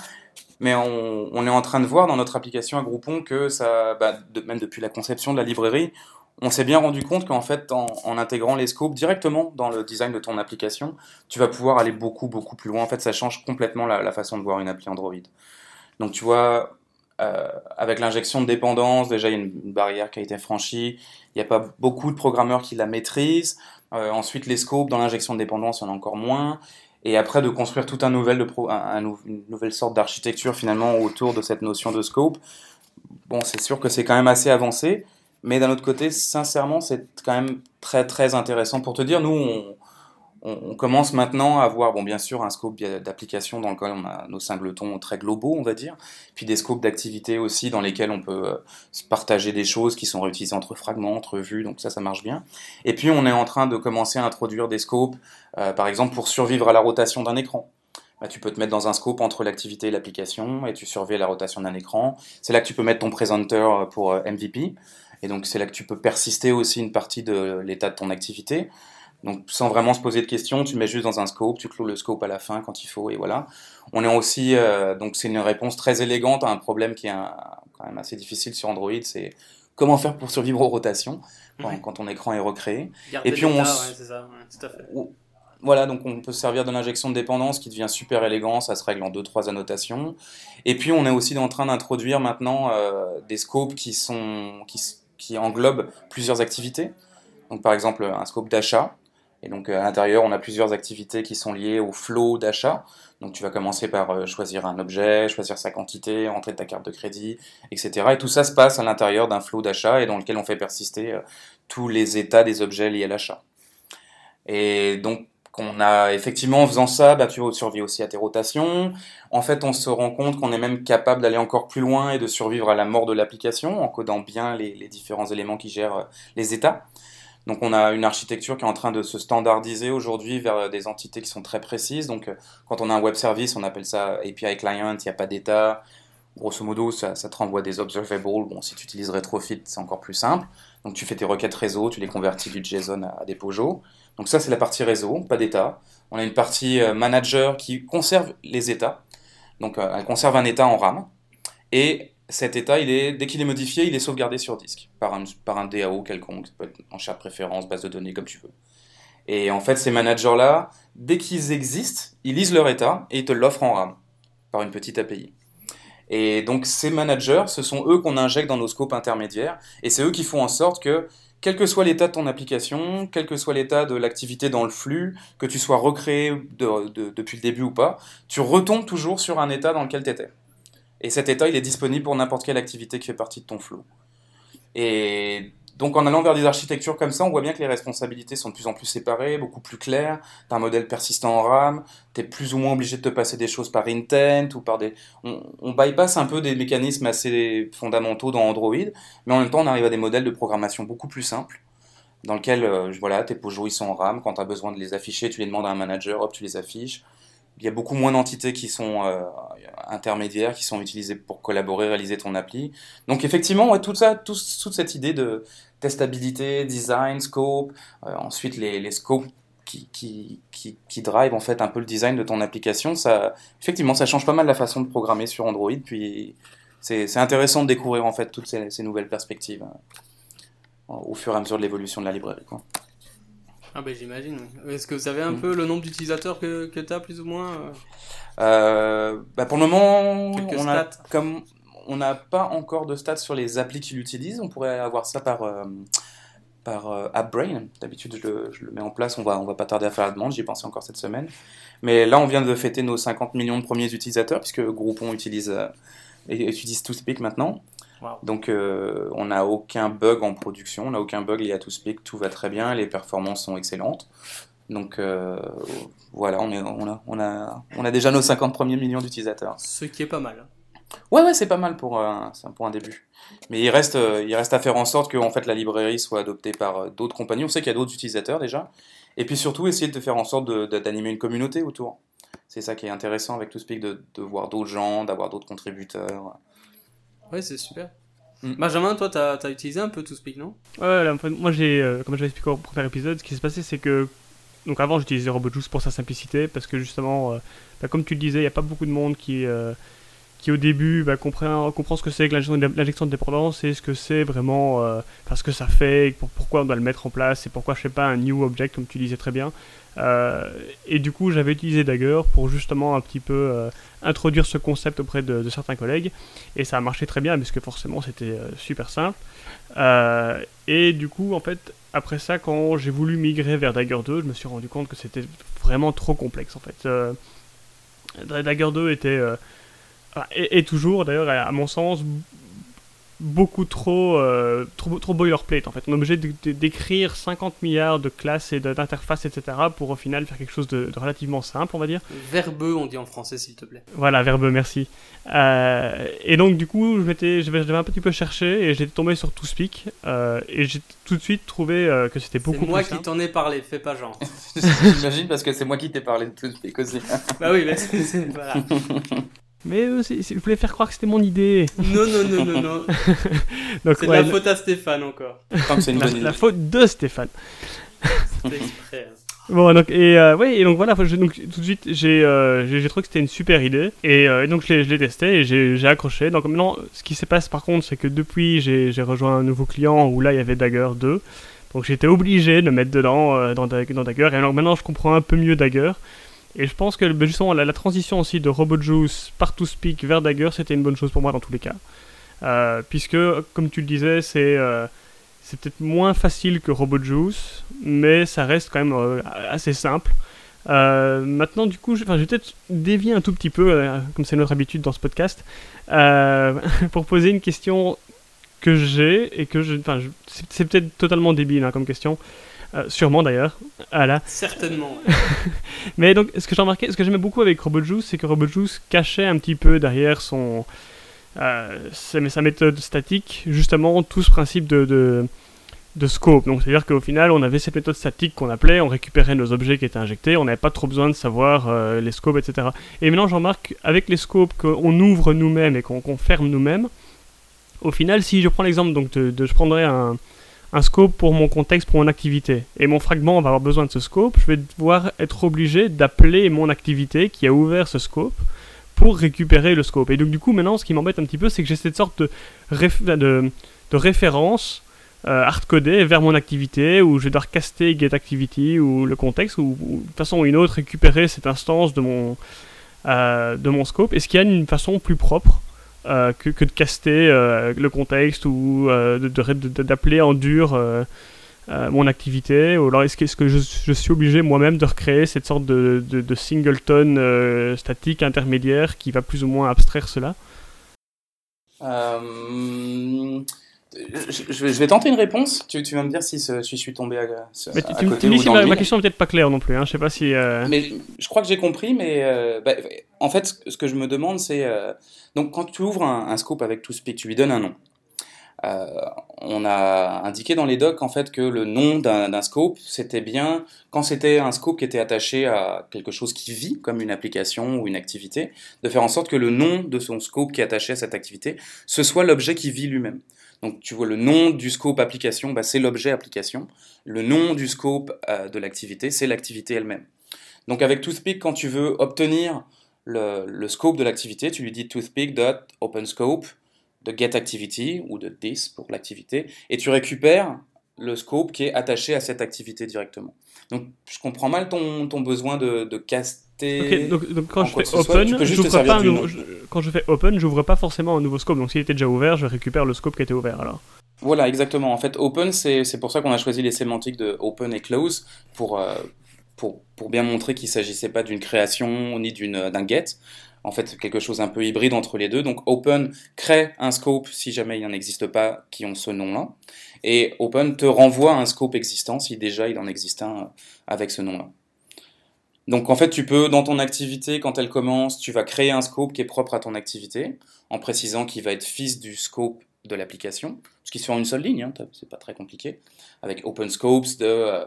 Mais on, est en train de voir dans notre application à Groupon que ça, bah, même depuis la conception de la librairie, on s'est bien rendu compte qu'en fait, en, intégrant les scopes directement dans le design de ton application, tu vas pouvoir aller beaucoup, beaucoup plus loin. En fait, ça change complètement la, façon de voir une appli Android. Donc, tu vois, euh, avec l'injection de dépendance, déjà il y a une, barrière qui a été franchie. Il n'y a pas beaucoup de programmeurs qui la maîtrisent. Euh, ensuite, les scopes dans l'injection de dépendance, il y en a encore moins. Et après, de construire tout un nouvel une nouvelle sorte d'architecture finalement autour de cette notion de scope. Bon, c'est sûr que c'est quand même assez avancé, mais d'un autre côté, sincèrement, c'est quand même très très intéressant pour te dire. Nous, on, on, commence maintenant à avoir, bon, bien sûr, un scope d'application dans lequel on a nos singletons très globaux, on va dire, puis des scopes d'activité aussi dans lesquels on peut euh, partager des choses qui sont réutilisées entre fragments, entre vues, donc ça, ça marche bien. Et puis, on est en train de commencer à introduire des scopes, euh, par exemple, pour survivre à la rotation d'un écran. Bah, tu peux te mettre dans un scope entre l'activité et l'application et tu surveilles la rotation d'un écran. C'est là que tu peux mettre ton presenter pour euh, MVP. Et donc, c'est là que tu peux persister aussi une partie de l'état de ton activité. Donc sans vraiment se poser de questions, tu mets juste dans un scope, tu clôt le scope à la fin quand il faut et voilà. On est aussi euh, donc c'est une réponse très élégante à un problème qui est quand même assez difficile sur Android, c'est comment faire pour survivre aux rotations quand, ton écran est recréé. et puis on c'est ça, tout à fait. Voilà, donc on peut se servir de l'injection de dépendance qui devient super élégant, ça se règle en deux trois annotations. Et puis on est aussi en train d'introduire maintenant euh, des scopes qui sont qui, qui englobent plusieurs activités. Donc par exemple un scope d'achat et donc à l'intérieur, on a plusieurs activités qui sont liées au flow d'achat. Donc tu vas commencer par euh, choisir un objet, choisir sa quantité, entrer ta carte de crédit, etc. Et tout ça se passe à l'intérieur d'un flow d'achat et dans lequel on fait persister euh, tous les états des objets liés à l'achat. Et donc, on a effectivement en faisant ça, bah, tu survis aussi à tes rotations. En fait, on se rend compte qu'on est même capable d'aller encore plus loin et de survivre à la mort de l'application en codant bien les, les, différents éléments qui gèrent euh, les états. Donc, on a une architecture qui est en train de se standardiser aujourd'hui vers des entités qui sont très précises. Donc, euh, quand on a un web service, on appelle ça API client, il n'y a pas d'état. Grosso modo, ça, te renvoie des observables. Bon, si tu utilises Retrofit, c'est encore plus simple. Donc, tu fais tes requêtes réseau, tu les convertis du JSON à, à des POJO. Donc ça, c'est la partie réseau, pas d'état. On a une partie euh, manager qui conserve les états. Donc euh, elle conserve un état en RAM. Et cet état, il est, dès qu'il est modifié, il est sauvegardé sur disque par un, DAO quelconque. Ça peut être en chaque préférence, base de données, comme tu veux. Et en fait, ces managers-là, dès qu'ils existent, ils lisent leur état et ils te l'offrent en RAM par une petite API. Et donc ces managers, ce sont eux qu'on injecte dans nos scopes intermédiaires, et c'est eux qui font en sorte que quel que soit l'état de ton application, quel que soit l'état de l'activité dans le flux, que tu sois recréé depuis le début ou pas, tu retombes toujours sur un état dans lequel tu étais. Et cet état, il est disponible pour n'importe quelle activité qui fait partie de ton flow. Et donc en allant vers des architectures comme ça, on voit bien que les responsabilités sont de plus en plus séparées, beaucoup plus claires. Tu as un modèle persistant en RAM, tu es plus ou moins obligé de te passer des choses par intent ou par des... On, on, bypass un peu des mécanismes assez fondamentaux dans Android, mais en même temps on arrive à des modèles de programmation beaucoup plus simples, dans lesquels euh, voilà, tes POJO ils sont en RAM, quand tu as besoin de les afficher, tu les demandes à un manager, hop, tu les affiches il y a beaucoup moins d'entités qui sont euh, intermédiaires, qui sont utilisées pour collaborer, réaliser ton appli. Donc effectivement, tout ça, tout, toute cette idée de testabilité, design, scope, euh, ensuite les, les scopes qui, qui, drive en fait un peu le design de ton application, ça, effectivement, ça change pas mal la façon de programmer sur Android. Puis c'est intéressant de découvrir en fait toutes ces, nouvelles perspectives euh, au fur et à mesure de l'évolution de la librairie. Ah ben j'imagine. Est-ce que vous savez un mm. peu le nombre d'utilisateurs que, que tu as plus ou moins euh, bah Pour le moment, on a, comme on n'a pas encore de stats sur les applis qui l'utilisent, on pourrait avoir ça par, euh, par euh, AppBrain. D'habitude, je le, je le, mets en place, on va, on va pas tarder à faire la demande, j'y ai pensé encore cette semaine. Mais là, on vient de fêter nos 50 millions de premiers utilisateurs, puisque Groupon utilise, euh, utilise maintenant. Wow. Donc euh, on n'a aucun bug en production, on n'a aucun bug lié à ToSpeak, tout va très bien, les performances sont excellentes. Donc euh, voilà, on, est, on, a, on, a, on a déjà nos 50 premiers millions d'utilisateurs. Ce qui est pas mal. Ouais, ouais, c'est pas mal pour, euh, pour un début. Mais il reste, euh, il reste à faire en sorte que en fait, la librairie soit adoptée par d'autres compagnies. On sait qu'il y a d'autres utilisateurs déjà. Et puis surtout, essayer de faire en sorte d'animer une communauté autour. C'est ça qui est intéressant avec ToSpeak, de, de voir d'autres gens, d'avoir d'autres contributeurs. Ouais, c'est super. Mm. Benjamin, toi, t'as as utilisé un peu ToSpeak, non? Ouais, là, moi, j'ai, euh, comme j'avais expliqué au premier épisode, ce qui s'est passé, c'est que. Donc avant, j'utilisais RobotJuice pour sa simplicité, parce que justement, euh, bah, comme tu le disais, il n'y a pas beaucoup de monde qui, euh, qui au début comprend, comprend ce que c'est que l'injection de dépendance et ce que c'est vraiment, euh, ce que ça fait, pourquoi on doit le mettre en place, et pourquoi, je sais pas, un new object, comme tu disais très bien. Euh, et du coup, j'avais utilisé Dagger pour justement un petit peu euh, introduire ce concept auprès de, certains collègues. Et ça a marché très bien, parce que forcément, c'était euh, super simple. Et du coup, en fait, après ça, quand j'ai voulu migrer vers Dagger 2, je me suis rendu compte que c'était vraiment trop complexe, en fait. Dagger 2 était... Et, et, toujours, d'ailleurs, à mon sens, beaucoup trop, euh, trop, trop boilerplate en fait. On est obligé d'écrire 50 milliards de classes et d'interfaces, etc. pour au final faire quelque chose de, de, relativement simple, on va dire. Verbeux, on dit en français, s'il te plaît. Voilà, verbeux, merci. Euh, et donc, du coup, j'avais un petit peu cherché et j'étais tombé sur ToSpeak euh, et j'ai tout de suite trouvé euh, que c'était beaucoup plus C'est moi qui t'en ai parlé, fais pas genre. J'imagine parce que c'est moi qui t'ai parlé de ToSpeak aussi. bah oui, mais c'est. Voilà. Mais euh, je voulais faire croire que c'était mon idée. Non, non, non, non, non. c'est ouais, la faute à Stéphane encore. c'est une la, bonne idée. la faute de Stéphane. C'était exprès. Hein. Bon, donc, et, euh, ouais, et donc voilà, je, donc, tout de suite, j'ai euh, trouvé que c'était une super idée. Et, euh, et donc, je l'ai testé et j'ai accroché. Donc, maintenant, ce qui se passe par contre, c'est que depuis, j'ai rejoint un nouveau client où là, il y avait Dagger 2. Donc, j'étais obligé de le mettre dedans, euh, dans, dans Dagger. Et donc, maintenant, je comprends un peu mieux Dagger. Et je pense que ben, justement la, transition aussi de RobotJuice par ToSpeak vers Dagger, c'était une bonne chose pour moi dans tous les cas. Euh, puisque, comme tu le disais, c'est euh, c'est peut-être moins facile que RobotJuice, mais ça reste quand même euh, assez simple. Maintenant, du coup, je, je vais peut-être dévier un tout petit peu, comme c'est notre habitude dans ce podcast, pour poser une question que j'ai et que je, c'est peut-être totalement débile hein, comme question. Sûrement d'ailleurs. Voilà. Certainement. Mais donc, ce que j'ai remarqué, ce que j'aimais beaucoup avec RobotJuice, c'est que RobotJuice cachait un petit peu derrière son, sa méthode statique, justement, tout ce principe de de scope. Donc c'est-à-dire qu'au final, on avait cette méthode statique qu'on appelait, on récupérait nos objets qui étaient injectés, on n'avait pas trop besoin de savoir euh, les scopes, etc. Et maintenant, j'en remarque avec les scopes qu'on ouvre nous-mêmes et qu'on ferme nous-mêmes, au final, si je prends l'exemple donc de, je prendrais un, un, scope pour mon contexte, pour mon activité, et mon fragment va avoir besoin de ce scope, je vais devoir être obligé d'appeler mon activité qui a ouvert ce scope pour récupérer le scope. Et donc du coup, maintenant, ce qui m'embête un petit peu, c'est que j'ai cette sorte de, de, référence euh, hardcoder vers mon activité, où je vais devoir caster getActivity ou le contexte, ou, de façon ou une autre récupérer cette instance de mon, euh, de mon scope. Est-ce qu'il y a une façon plus propre euh, que, de caster le contexte ou d'appeler en dur mon activité. Ou alors est-ce que, je, suis obligé moi-même de recréer cette sorte de singleton statique intermédiaire qui va plus ou moins abstraire cela? Je, vais tenter une réponse. Tu, vas me dire si, je suis tombé à, mais tu, côté dis si ma, question n'est peut-être pas claire non plus. Hein. Je sais pas si. Euh, mais je crois que j'ai compris. Mais euh, bah, en fait, ce que je me demande, c'est euh, donc quand tu ouvres un, scope avec ToSpeak, tu lui donnes un nom. on a indiqué dans les docs en fait que le nom d'un scope, c'était bien quand c'était un scope qui était attaché à quelque chose qui vit, comme une application ou une activité, de faire en sorte que le nom de son scope qui est attaché à cette activité, ce soit l'objet qui vit lui-même. Donc tu vois le nom du scope application, bah, c'est l'objet application. Le nom du scope euh, de l'activité, c'est l'activité elle-même. Donc avec Toothpick, quand tu veux obtenir le, scope de l'activité, tu lui dis toothpick.openscope de getActivity ou de this pour l'activité, et tu récupères le scope qui est attaché à cette activité directement. Donc je comprends mal ton, besoin de, de donc, quand je fais open, pas quand je fais open, j'ouvre pas forcément un nouveau scope. Donc s'il était déjà ouvert, je récupère le scope qui était ouvert alors. Voilà, exactement. En fait, open, c'est pour ça qu'on a choisi les sémantiques de open et close pour, euh, pour, pour bien montrer qu'il ne s'agissait pas d'une création ni d'un get. En fait, quelque chose un peu hybride entre les deux. Donc, open crée un scope si jamais il n'en existe pas qui ont ce nom-là. Et Open te renvoie un scope existant si déjà il en existe un euh, avec ce nom-là. Donc en fait, tu peux, dans ton activité, quand elle commence, tu vas créer un scope qui est propre à ton activité, en précisant qu'il va être fils du scope de l'application, ce qui se fait en une seule ligne, hein, c'est pas très compliqué, avec open scopes de euh,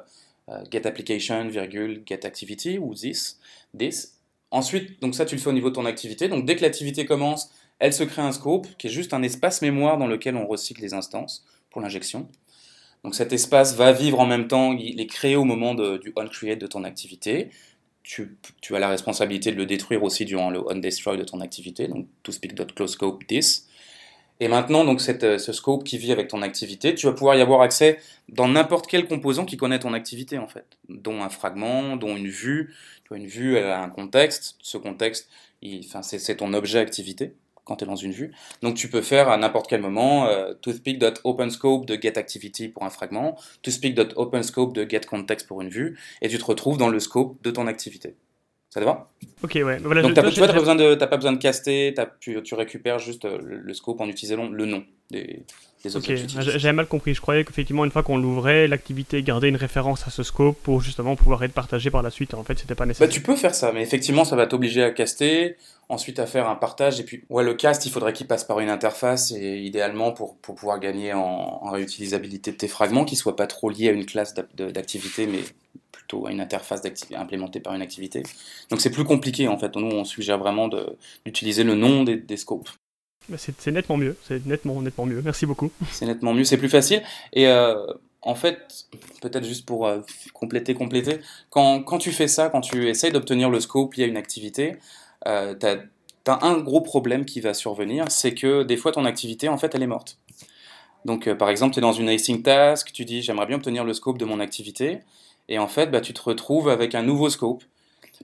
euh, get application, virgule, get activity, ou this, this. Ensuite, donc ça tu le fais au niveau de ton activité, donc dès que l'activité commence, elle se crée un scope, qui est juste un espace mémoire dans lequel on recycle les instances pour l'injection. Donc cet espace va vivre en même temps, il est créé au moment du onCreate de ton activité. Tu, as la responsabilité de le détruire aussi durant le onDestroy de ton activité, donc toSpeak.closeScope this. Et maintenant, donc cette, ce scope qui vit avec ton activité, tu vas pouvoir y avoir accès dans n'importe quel composant qui connaît ton activité en fait, dont un fragment, dont une vue. Une vue, elle a un contexte. Ce contexte, c'est ton objet activité quand tu es dans une vue. Donc tu peux faire à n'importe quel moment euh, toothpick.openscope de getActivity pour un fragment, toothpick.openscope de getContext pour une vue, et tu te retrouves dans le scope de ton activité. Ça te va? Ok, ouais. Voilà, Donc, tu n'as pas, besoin de, caster, tu, tu, récupères juste euh, le, scope en utilisant le nom des, des objets. J'avais mal compris. Je croyais qu'effectivement, une fois qu'on l'ouvrait, l'activité gardait une référence à ce scope pour justement pouvoir être partagé par la suite. En fait, c'était pas nécessaire. Bah, tu peux faire ça, mais effectivement, ça va t'obliger à caster ensuite à faire un partage. Et puis, ouais, le cast, il faudrait qu'il passe par une interface, et idéalement pour, pour pouvoir gagner en, réutilisabilité de tes fragments, qui soient pas trop liés à une classe d'activité, mais plutôt à une interface implémentée par une activité. Donc c'est plus compliqué en fait. Nous, on suggère vraiment d'utiliser le nom des, des scopes. Bah, c'est nettement mieux, c'est nettement, nettement mieux. Merci beaucoup. C'est nettement mieux, c'est plus facile. Et euh, en fait, peut-être juste pour euh, compléter, compléter, quand, quand, tu fais ça, quand tu essayes d'obtenir le scope lié à une activité, euh, tu as, un gros problème qui va survenir, c'est que des fois ton activité, en fait, elle est morte. Donc, euh, par exemple, tu es dans une async task, tu dis j'aimerais bien obtenir le scope de mon activité, et en fait, bah, tu te retrouves avec un nouveau scope.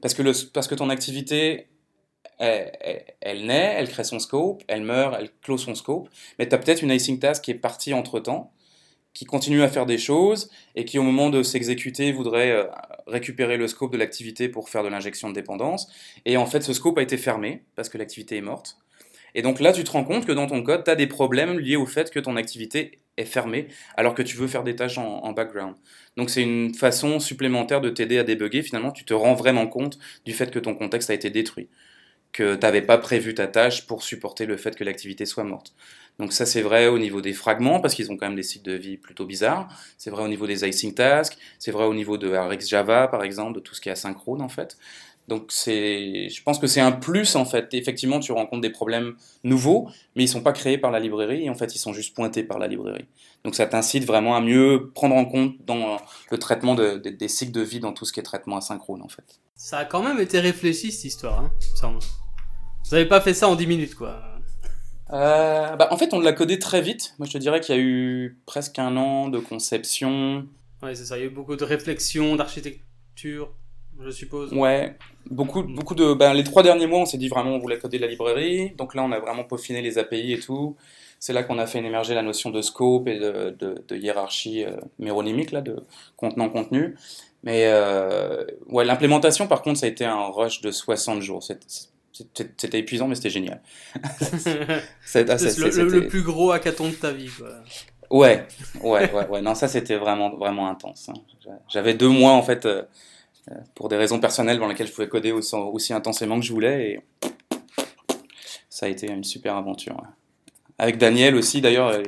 Parce que, le, parce que ton activité, elle, naît, elle crée son scope, elle meurt, elle close son scope, mais tu as peut-être une async task qui est partie entre temps, qui continue à faire des choses et qui, au moment de s'exécuter, voudrait euh, récupérer le scope de l'activité pour faire de l'injection de dépendance. Et en fait, ce scope a été fermé parce que l'activité est morte. Et donc là, tu te rends compte que dans ton code, tu as des problèmes liés au fait que ton activité est fermé, alors que tu veux faire des tâches en, background. Donc c'est une façon supplémentaire de t'aider à débugger. Finalement, tu te rends vraiment compte du fait que ton contexte a été détruit, que tu n'avais pas prévu ta tâche pour supporter le fait que l'activité soit morte. Donc ça c'est vrai au niveau des fragments, parce qu'ils ont quand même des cycles de vie plutôt bizarres. C'est vrai au niveau des async tasks, c'est vrai au niveau de RX Java par exemple, de tout ce qui est asynchrone en fait. Donc c'est, je pense que c'est un plus en fait. Effectivement, tu rencontres des problèmes nouveaux, mais ils sont pas créés par la librairie en fait ils sont juste pointés par la librairie. Donc ça t'incite vraiment à mieux prendre en compte dans le traitement des cycles de vie dans tout ce qui est traitement asynchrone en fait. Ça a quand même été réfléchi cette histoire. Hein, Vous avez pas fait ça en 10 minutes quoi. Euh, bah, en fait, on l'a codé très vite. Moi, je te dirais qu'il y a eu presque un an de conception. Ouais, c'est ça. Il y a eu beaucoup de réflexion, d'architecture, je suppose. Ouais, beaucoup, beaucoup de. Ben, les trois derniers mois, on s'est dit vraiment, on voulait coder la librairie. Donc là, on a vraiment peaufiné les API et tout. C'est là qu'on a fait émerger la notion de scope et de, de, hiérarchie euh, méronymique, là, de contenant-contenu. Mais euh, ouais, l'implémentation, par contre, ça a été un rush de 60 jours. C'était épuisant, mais c'était génial. c'est le, plus gros hackathon de ta vie. Quoi. Ouais, ouais, ouais, ouais. Non, ça c'était vraiment, vraiment intense. Hein. J'avais deux mois en fait. Euh, euh, pour des raisons personnelles dans lesquelles je pouvais coder aussi, aussi, intensément que je voulais. Et ça a été une super aventure. Avec Daniel aussi, d'ailleurs, euh,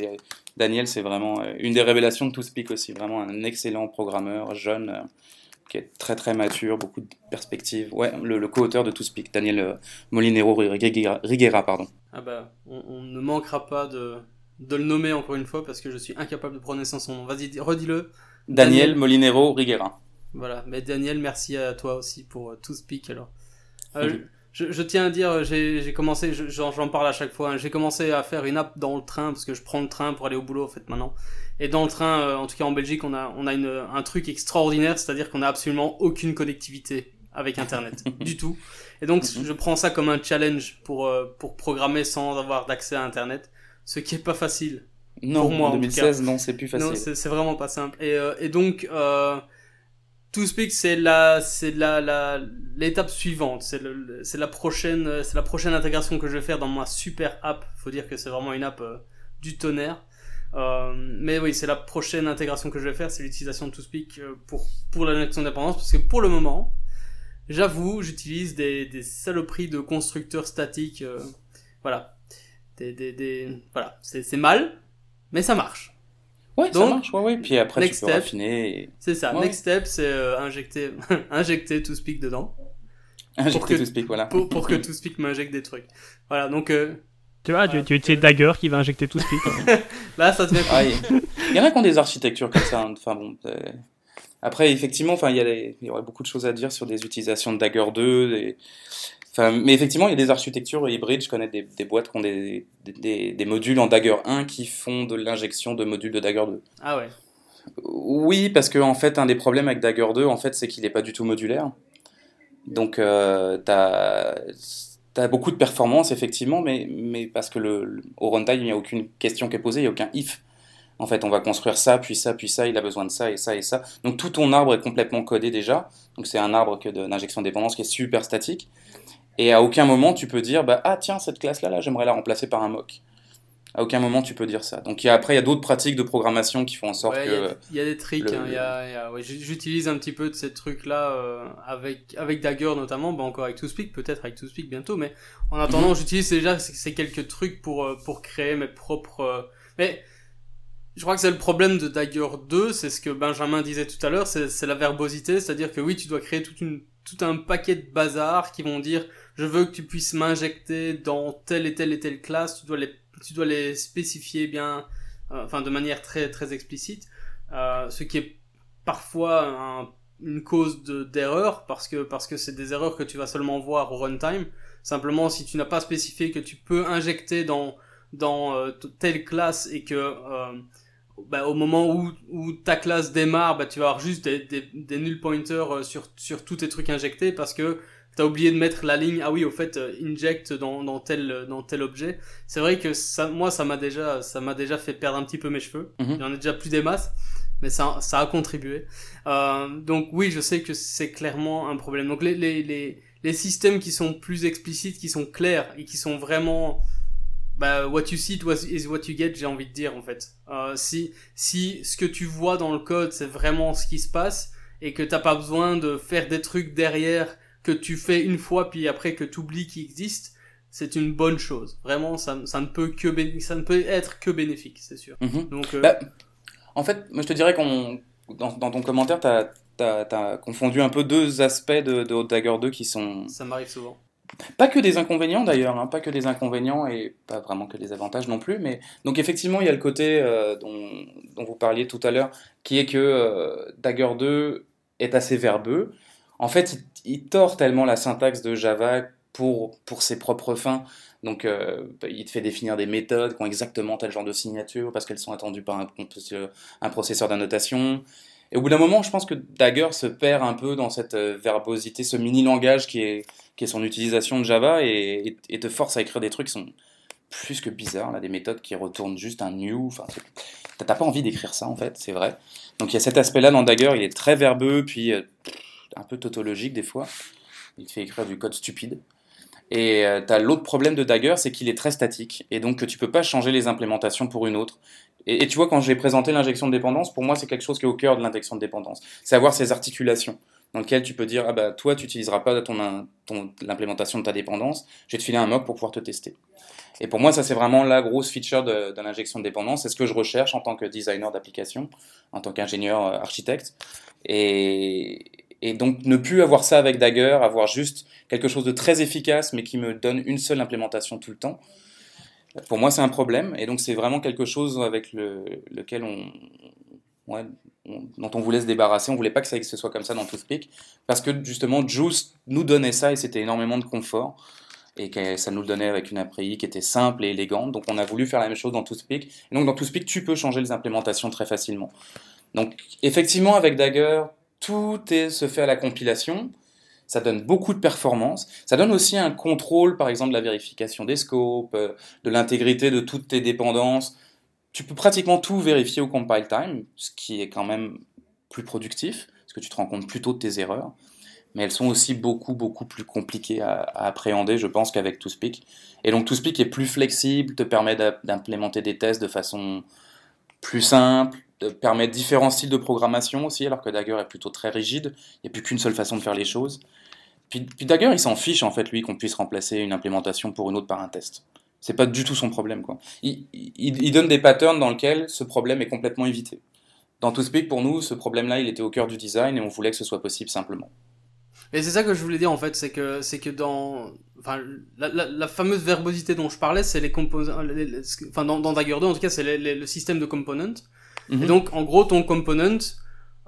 Daniel, c'est vraiment euh, une des révélations de ToSpeak aussi. Vraiment un excellent programmeur, jeune, qui est très très mature, beaucoup de perspectives. Ouais, le, co-auteur de ToSpeak, Daniel Molinero Riguera, pardon. Ah bah, on, ne manquera pas de, de, le nommer encore une fois parce que je suis incapable de prononcer son nom. Vas-y, redis-le. Daniel, Daniel Molinero Riguera. Voilà, mais Daniel, merci à toi aussi pour euh, tout speak alors. Euh, je, je, tiens à dire, j'ai commencé, j'en parle à chaque fois, hein, j'ai commencé à faire une app dans le train parce que je prends le train pour aller au boulot en fait maintenant. Et dans le train, euh, en tout cas en Belgique, on a, on a une, un truc extraordinaire, c'est-à-dire qu'on a absolument aucune connectivité avec Internet, du tout. Et donc mhm. je prends ça comme un challenge pour, pour programmer sans avoir d'accès à Internet, ce qui est pas facile. Non, pour moi, en 2016, non, c'est plus facile. Non, c'est vraiment pas simple. Et, et donc, euh, ToSpeak, c'est la, c'est la, la, l'étape suivante. C'est la prochaine, c'est la prochaine intégration que je vais faire dans ma super app. Faut dire que c'est vraiment une app euh, du tonnerre. Euh, mais oui, c'est la prochaine intégration que je vais faire, c'est l'utilisation de ToSpeak euh, pour, pour la connexion d'indépendance. Parce que pour le moment, j'avoue, j'utilise des, des saloperies de constructeurs statiques. Euh, voilà. Des, des, des, voilà. C'est, c'est mal, mais ça marche. Ouais, Donc, ça marche, ouais, ouais. Puis après, tu peux step, raffiner. C'est ça. Next step, c'est euh, injecter, injecter ToSpeak dedans. Injecter ToSpeak, voilà. Pour, pour que ToSpeak m'injecte des trucs. Voilà, donc... Euh, tu vois, tu, tu utilises Dagger qui va injecter ToSpeak. Là, ça te fait... Ah, il y en a qui ont des architectures comme ça. Hein. Enfin bon... Après, effectivement, enfin, il y, a il y aurait beaucoup de choses à dire sur des utilisations de Dagger 2, des mais effectivement, il y a des architectures hybrides. Je connais des, des boîtes qui ont des, des, des, modules en Dagger 1 qui font de l'injection de modules de Dagger 2. Ah ouais. Oui, parce que en fait, un des problèmes avec Dagger 2, en fait, c'est qu'il n'est pas du tout modulaire. Donc, euh, tu as, beaucoup de performance, effectivement, mais, parce que le, runtime, il n'y a aucune question qui est posée, il n'y a aucun if. En fait, on va construire ça, puis ça, puis ça, il a besoin de ça et ça et ça. Donc tout ton arbre est complètement codé déjà. Donc c'est un arbre d'injection de dépendance qui est super statique. Et à aucun moment tu peux dire bah, ah tiens cette classe là là j'aimerais la remplacer par un mock. À aucun moment tu peux dire ça. Donc y a, après il y a d'autres pratiques de programmation qui font en sorte que il y, a des tricks. Hein, J'utilise un petit peu de ces trucs là euh, avec avec Dagger notamment, bah, encore avec ToSpeak peut-être avec ToSpeak bientôt, mais en attendant mhm. j'utilise déjà ces quelques trucs pour euh, pour créer mes propres. Euh, mais je crois que c'est le problème de Dagger 2, c'est ce que Benjamin disait tout à l'heure, c'est la verbosité, c'est-à-dire que oui, tu dois créer toute une, tout un paquet de bazar qui vont dire je veux que tu puisses m'injecter dans telle et telle et telle classe, tu dois les, tu dois les spécifier bien, euh, enfin de manière très très explicite, euh, ce qui est parfois une cause d'erreur parce que parce que c'est des erreurs que tu vas seulement voir au runtime. Simplement, si tu n'as pas spécifié que tu peux injecter dans dans euh, telle classe et que bah, au moment où, où ta classe démarre, bah, tu vas avoir juste des, des, des null pointers sur, sur tous tes trucs injectés parce que t'as oublié de mettre la ligne. Ah oui au fait euh, inject dans, dans tel dans tel objet. C'est vrai que ça moi ça m'a déjà ça m'a déjà fait perdre un petit peu mes cheveux. Mm -hmm. j'en ai déjà plus des masses mais ça ça a contribué. Euh, donc oui je sais que c'est clairement un problème. Donc les, les les les systèmes qui sont plus explicites qui sont clairs et qui sont vraiment bah, what you see is what you get, j'ai envie de dire en fait. Euh, si si ce que tu vois dans le code c'est vraiment ce qui se passe et que t'as pas besoin de faire des trucs derrière que tu fais une fois puis après que tu oublies qu'ils existent, c'est une bonne chose. Vraiment, ça, ça ne peut que ça ne peut être que bénéfique, c'est sûr. Mhm. Donc euh, Bah, en fait, moi je te dirais qu'on dans, dans ton commentaire, t'as as, confondu un peu deux aspects de, de Dagger 2 qui sont ça m'arrive souvent. pas que des inconvénients d'ailleurs, hein, pas que des inconvénients et pas vraiment que des avantages non plus. Mais donc effectivement, il y a le côté euh, dont, dont vous parliez tout à l'heure, qui est que euh, Dagger 2 est assez verbeux. En fait, il, tord tellement la syntaxe de Java pour, pour ses propres fins. Donc, euh, il te fait définir des méthodes qui ont exactement tel genre de signature parce qu'elles sont attendues par un, processeur d'annotation. Et au bout d'un moment, je pense que Dagger se perd un peu dans cette euh, verbosité, ce mini-langage qui est, qui est son utilisation de Java et, te force à écrire des trucs qui sont plus que bizarres, là, des méthodes qui retournent juste un new. T'as pas envie d'écrire ça en fait, c'est vrai. Donc il y a cet aspect-là dans Dagger, il est très verbeux, puis euh, un peu tautologique des fois. Il te fait écrire du code stupide. Et euh, tu as l'autre problème de Dagger, c'est qu'il est très statique, et donc tu peux pas changer les implémentations pour une autre. Et, et tu vois, quand j'ai présenté l'injection de dépendance, pour moi, c'est quelque chose qui est au cœur de l'injection de dépendance. C'est avoir ces articulations, dans lesquelles tu peux dire, ah bah, toi, tu n'utiliseras pas ton, ton, l'implémentation de ta dépendance, je vais te filer un mock pour pouvoir te tester. Et pour moi, ça, c'est vraiment la grosse feature de, de l'injection de dépendance. C'est ce que je recherche en tant que designer d'application, en tant qu'ingénieur euh, architecte. Et, et donc ne plus avoir ça avec Dagger, avoir juste quelque chose de très efficace mais qui me donne une seule implémentation tout le temps, pour moi c'est un problème. Et donc c'est vraiment quelque chose avec le, lequel on, dont on voulait se débarrasser. On voulait pas que ça ce soit comme ça dans Toothpick parce que justement Juice nous donnait ça et c'était énormément de confort et que ça nous le donnait avec une API qui était simple et élégante. Donc on a voulu faire la même chose dans Toothpick. Et donc dans Toothpick, tu peux changer les implémentations très facilement. Donc effectivement, avec Dagger, tout est, se fait à la compilation. Ça donne beaucoup de performance. Ça donne aussi un contrôle, par exemple, de la vérification des scopes, euh, de l'intégrité de toutes tes dépendances. Tu peux pratiquement tout vérifier au compile time, ce qui est quand même plus productif, parce que tu te rends compte plus tôt de tes erreurs. Mais elles sont aussi beaucoup, beaucoup plus compliquées à, à appréhender, je pense, qu'avec ToSpeak. Et donc ToSpeak est plus flexible, te permet d'implémenter des tests de façon plus simple, permet différents styles de programmation aussi, alors que Dagger est plutôt très rigide. Il n'y a plus qu'une seule façon de faire les choses. Puis, Dagger, il s'en fiche en fait, lui, qu'on puisse remplacer une implémentation pour une autre par un test. C'est pas du tout son problème, quoi. Il, donne des patterns dans lesquels ce problème est complètement évité. Dans ToSpeak, pour nous, ce problème-là, il était au cœur du design et on voulait que ce soit possible simplement. Et c'est ça que je voulais dire en fait, c'est que c'est que dans enfin la, la, la, fameuse verbosité dont je parlais, c'est les composants enfin dans, dans Dagger 2 en tout cas, c'est le système de components. Mm -hmm. Et donc en gros ton component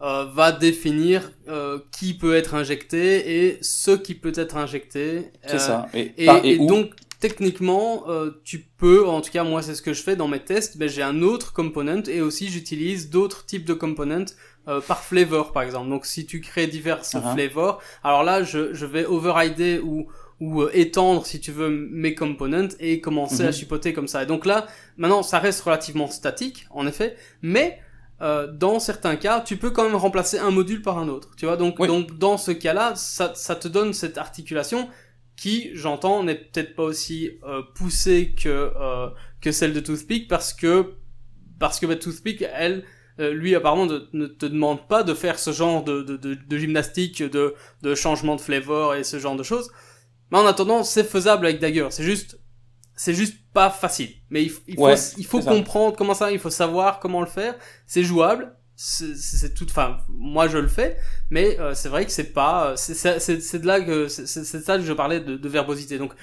euh, va définir euh, qui peut être injecté et ce qui peut être injecté. C'est euh, ça. Et, et, et, et donc techniquement, euh, tu peux, en tout cas moi c'est ce que je fais dans mes tests, ben, j'ai un autre component et aussi j'utilise d'autres types de components euh, par flavor par exemple. Donc si tu crées divers uh -huh. flavors, alors là je, je vais overrider ou ou euh, étendre si tu veux mes components et commencer mm -hmm. à chipoter comme ça. Et donc là, maintenant ça reste relativement statique en effet, mais euh, dans certains cas, tu peux quand même remplacer un module par un autre. Tu vois, donc, oui. donc dans ce cas-là, ça, ça te donne cette articulation qui, j'entends, n'est peut-être pas aussi euh, poussée que euh, que celle de Toothpick parce que parce que bah, Toothpick, elle, euh, lui apparemment de, ne te demande pas de faire ce genre de, de, de, de gymnastique, de, de changement de flavor et ce genre de choses. Mais en attendant, c'est faisable avec Dagger. C'est juste, c'est juste pas facile. Mais il, il ouais, faut, il faut comprendre comment ça, il faut savoir comment le faire. C'est jouable. C'est tout, enfin, moi je le fais, mais euh, c'est vrai que c'est pas, c'est de là que, c'est ça que je parlais de, de verbosité. Donc,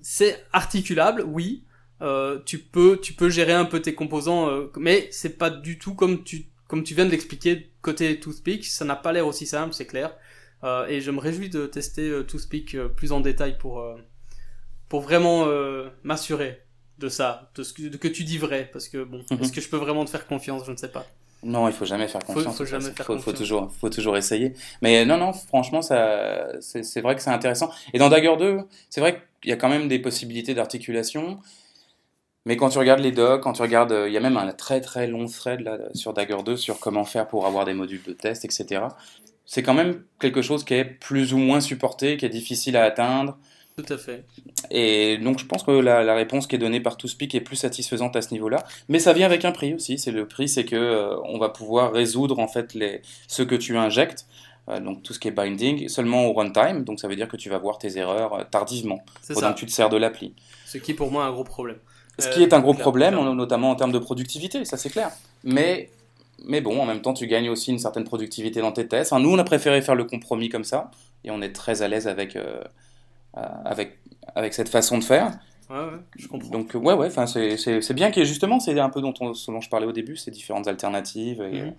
c'est articulable, oui, euh, tu peux tu peux gérer un peu tes composants euh, mais c'est pas du tout comme tu comme tu viens de l'expliquer côté Toothpick ça n'a pas l'air aussi simple c'est clair euh, et je me réjouis de tester euh, Toothpick euh, plus en détail pour pour vraiment m'assurer de ça de ce que, de que tu dis vrai parce que bon mm -hmm. est-ce que je peux vraiment te faire confiance? Je ne sais pas non, il faut jamais faire confiance. Faut, faut jamais faire faut, confiance. Faut toujours, faut toujours essayer. Mais non, non, franchement, ça, c'est vrai que c'est intéressant. Et dans Dagger 2, c'est vrai qu'il y a quand même des possibilités d'articulation. Mais quand tu regardes les docs, quand tu regardes, il y a même un très très long thread là, sur Dagger 2 sur comment faire pour avoir des modules de test, etc. C'est quand même quelque chose qui est plus ou moins supporté, qui est difficile à atteindre. Tout à fait. Et donc je pense que la, la réponse qui est donnée par ToSpeak est plus satisfaisante à ce niveau-là. Mais ça vient avec un prix aussi. C'est le prix, c'est que euh, on va pouvoir résoudre en fait les, ce que tu injectes. euh, donc tout ce qui est binding seulement au runtime, donc ça veut dire que tu vas voir tes erreurs euh, tardivement pendant ça. que tu te sers de l'appli. Ce qui est pour moi un gros problème. Ce Euh, qui est un gros clair- problème, notamment en termes de productivité, ça c'est clair. Mais, mais bon, en même temps, tu gagnes aussi une certaine productivité dans tes tests. Enfin, nous, on a préféré faire le compromis comme ça, et on est très à l'aise avec, euh, euh, avec, avec cette façon de faire. Ouais, ouais, je comprends. Donc, ouais, ouais, c'est bien qu'il y ait justement, c'est un peu dont on, ce dont je parlais au début, ces différentes alternatives, et, Mhm.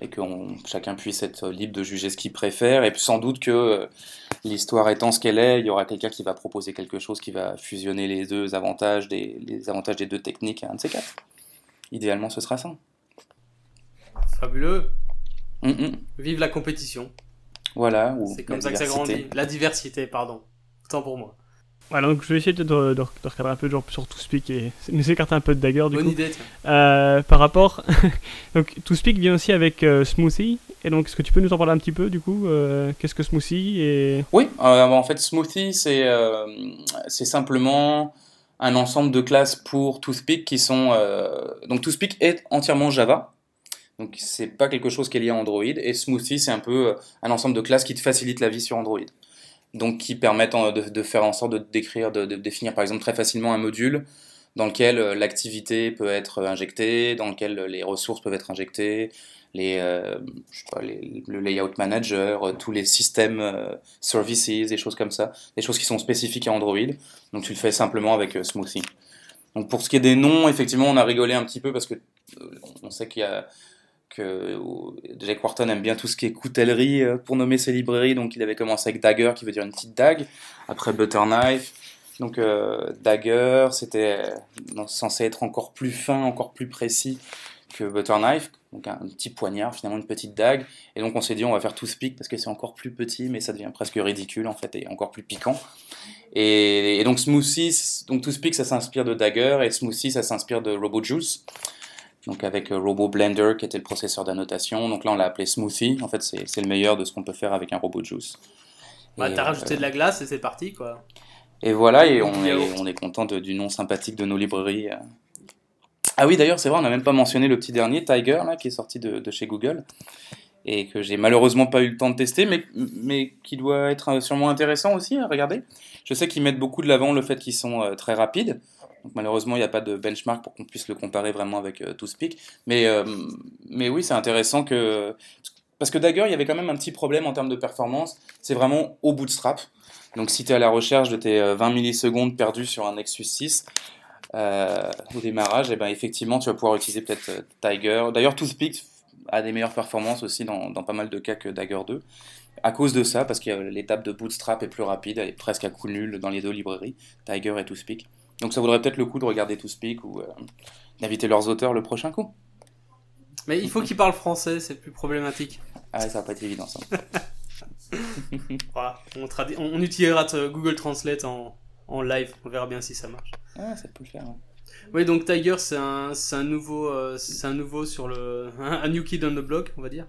Et que on- chacun puisse être libre de juger ce qu'il préfère. Et puis sans doute que euh, l'histoire étant ce qu'elle est, il y aura quelqu'un qui va proposer quelque chose qui va fusionner les deux avantages des, les avantages des deux techniques à un de ces quatre. Idéalement, ce sera ça. Fabuleux. Mm, mm. Vive la compétition. Voilà. C'est comme ça que ça grandit. La diversité, pardon. Autant pour moi. Voilà, donc je vais essayer de, de, de recadrer un peu genre, sur ToSpeak et mais s'écarter un peu de Dagger du Bonne coup. idée, tiens. Euh, par rapport, donc ToSpeak vient aussi avec euh, Smoothie et donc est-ce que tu peux nous en parler un petit peu du coup euh, Qu'est-ce que Smoothie et Oui, euh, en fait, Smoothie, c'est c'est simplement un ensemble de classes pour ToothPick qui sont. donc, ToothPick est entièrement Java. Donc, c'est pas quelque chose qui est lié à Android. Et Smoothie, c'est un peu un ensemble de classes qui te facilite la vie sur Android. Donc, qui permettent en- de, faire en sorte de décrire, de, définir par exemple très facilement un module dans lequel euh, l'activité peut être injectée, dans lequel euh, les ressources peuvent être injectées, les, euh, le layout manager, euh, tous les systèmes euh, services, des choses comme ça, des choses qui sont spécifiques à Android. Donc tu le fais simplement avec euh, Smoothie. Donc pour ce qui est des noms, effectivement, on a rigolé un petit peu parce que euh, on sait qu'il y a que Jake Wharton aime bien tout ce qui est coutellerie euh, pour nommer ses librairies, donc il avait commencé avec Dagger, qui veut dire une petite dague, après Butter Knife. Donc euh, Dagger, c'était euh, censé être encore plus fin, encore plus précis que Butter Knife, donc un, petit poignard, finalement une petite dague. Et donc on s'est dit on va faire Toothpick parce que c'est encore plus petit, mais ça devient presque ridicule en fait et encore plus piquant. Et, donc Smoothie, donc Toothpick ça s'inspire de Dagger et Smoothie ça s'inspire de RoboJuice. Donc avec euh, Robo Blender qui était le processeur d'annotation. Donc là on l'a appelé Smoothie. En fait c'est le meilleur de ce qu'on peut faire avec un RoboJuice. Bah, Et, t'as euh, rajouté de la glace et c'est parti, quoi. et voilà, et on est, autre. on est content de- du nom sympathique de nos librairies. euh. Ah oui, d'ailleurs, c'est vrai, on n'a même pas mentionné le petit dernier, Tiger, là, qui est sorti de, de chez Google, et que j'ai malheureusement pas eu le temps de tester, mais, mais qui doit être sûrement intéressant aussi à regarder. Je sais qu'ils mettent beaucoup de l'avant le fait qu'ils sont très rapides. Donc malheureusement, il n'y a pas de benchmark pour qu'on puisse le comparer vraiment avec euh, euh, mais oui, c'est intéressant que... Parce que Dagger, il y avait quand même un petit problème en termes de performance. C'est vraiment au bootstrap. Donc si tu es à la recherche de tes euh, 20 millisecondes perdues sur un Nexus 6 euh, au démarrage, et ben effectivement tu vas pouvoir utiliser peut-être euh, Tiger. D'ailleurs Toothpick a des meilleures performances aussi dans, dans pas mal de cas que Dagger 2. À cause de ça, parce que euh, l'étape de bootstrap est plus rapide, elle est presque à coup nul dans les deux librairies, Tiger et Toothpick. Donc ça vaudrait peut-être le coup de regarder Toothpick ou euh, d'inviter leurs auteurs le prochain coup. Mais il faut qu'il parle français, c'est plus problématique. Ah ouais, ça va pas être évident ça. Voilà, on, tradi- on, on utilisera Google Translate en, en live, on verra bien si ça marche. Ah, ça peut le faire. ouais. Oui, donc Tiger, c'est un, c'est un nouveau, euh, c'est un nouveau sur le, un, un new kid on the block, on va dire.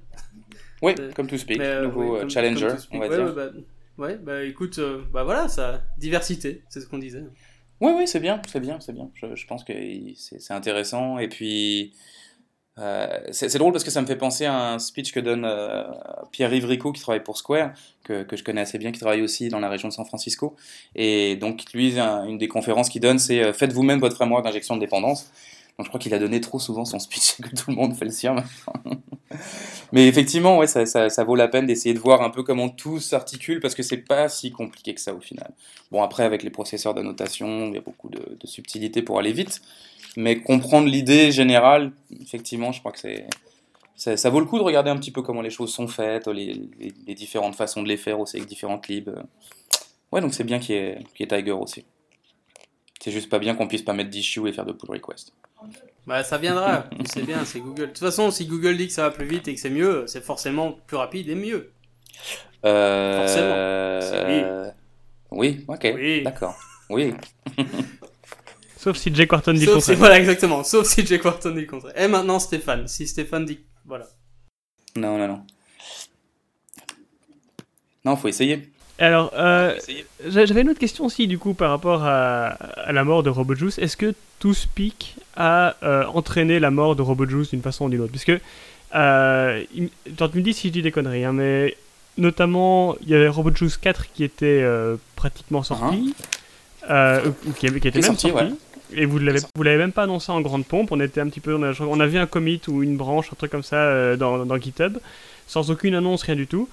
Oui, Euh, comme Mais, euh, nouveau oui, comme- challenger, comme speak. on va ouais, dire. Ouais, bah, ouais, bah écoute, bah voilà, ça, diversité, c'est ce qu'on disait. Oui, oui, c'est bien, c'est bien, c'est bien. Je, pense que c'est intéressant. Et puis, euh, c'est drôle parce que ça me fait penser à un speech que donne euh, Pierre-Yves qui travaille pour Square, que, je connais assez bien, qui travaille aussi dans la région de San Francisco. Et donc, lui, un- une des conférences qu'il donne, c'est euh, Faites vous-même votre framework d'injection de dépendance. Donc, je crois qu'il a donné trop souvent son speech que tout le monde fait le sien maintenant. Mais effectivement, ouais, ça, ça, vaut la peine d'essayer de voir un peu comment tout s'articule parce que c'est pas si compliqué que ça au final. Bon, après, avec les processeurs d'annotation, il y a beaucoup de, de subtilité pour aller vite. Mais comprendre l'idée générale, effectivement, je crois que c'est. Ça, vaut le coup de regarder un petit peu comment les choses sont faites, les, différentes façons de les faire aussi avec différentes libs. Ouais, donc c'est bien qu'il y, qu'il y ait Tiger aussi. C'est juste pas bien qu'on puisse pas mettre d'issue et faire de pull request. Bah ça viendra, sais bien, c'est Google. De toute façon, si Google dit que ça va plus vite et que c'est mieux, c'est forcément plus rapide et mieux. Euh... Oui, ok, Oui. d'accord. Oui, sauf si Jake Wharton dit le si, contraire. voilà, exactement, sauf si Jake Wharton dit le contraire. Et maintenant Stéphane, si Stéphane dit, voilà. non, non, non. Non, faut essayer. Alors, euh, j'avais une autre question aussi, du coup, par rapport à, la mort de RoboJuice. Est-ce que ToSpeak a euh, entraîné la mort de RoboJuice d'une façon ou d'une autre? Parce que, euh, tu me dis si je dis des conneries, hein, mais notamment, il y avait RoboJuice 4 qui était euh, pratiquement sorti, uh-huh. ou qui, qui, était même sorti. Et vous l'avez, vous l'avez même pas annoncé en grande pompe. On était un petit peu, on a, on a vu un commit ou une branche, un truc comme ça dans, dans GitHub, sans aucune annonce, rien du tout.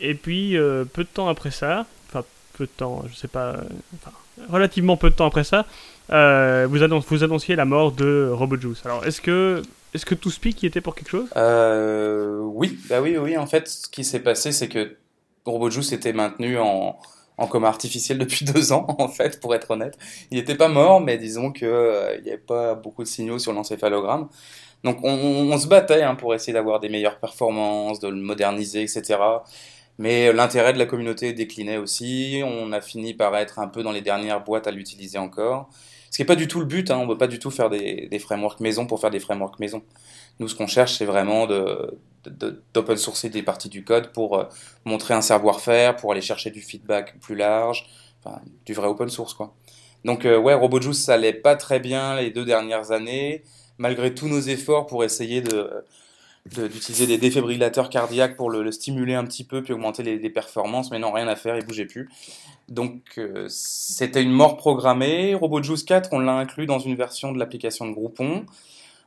Et puis, euh, peu de temps après ça, enfin, peu de temps, je sais pas, euh, enfin, relativement peu de temps après ça, euh, vous, vous, annonciez la mort de RoboJuice. Alors, est-ce que, est-ce que ToSpeak y était pour quelque chose? Oui, bah oui, oui. En fait, ce qui s'est passé, c'est que RoboJuice était maintenu en, en coma artificiel depuis deux ans, en fait, pour être honnête. Il n'était pas mort, mais disons qu'il n'y avait pas beaucoup de signaux sur l'encéphalogramme. Donc on, on, se battait hein, pour essayer d'avoir des meilleures performances, de le moderniser, etc. Mais l'intérêt de la communauté déclinait aussi. On a fini par être un peu dans les dernières boîtes à l'utiliser encore. Ce qui n'est pas du tout le but. Hein. On ne veut pas du tout faire des, frameworks maison pour faire des frameworks maison. Nous, ce qu'on cherche, c'est vraiment d'open sourcer des parties du code pour euh, montrer un savoir-faire, pour aller chercher du feedback plus large, du vrai open source, quoi. Donc, euh, ouais, RoboJuice, ça allait pas très bien les deux dernières années, malgré tous nos efforts pour essayer de d'utiliser des défibrillateurs cardiaques pour le, stimuler un petit peu puis augmenter les, performances, mais non, rien à faire, il bougeait plus. Donc euh, c'était une mort programmée. RoboJuice 4, on l'a inclus dans une version de l'application de Groupon.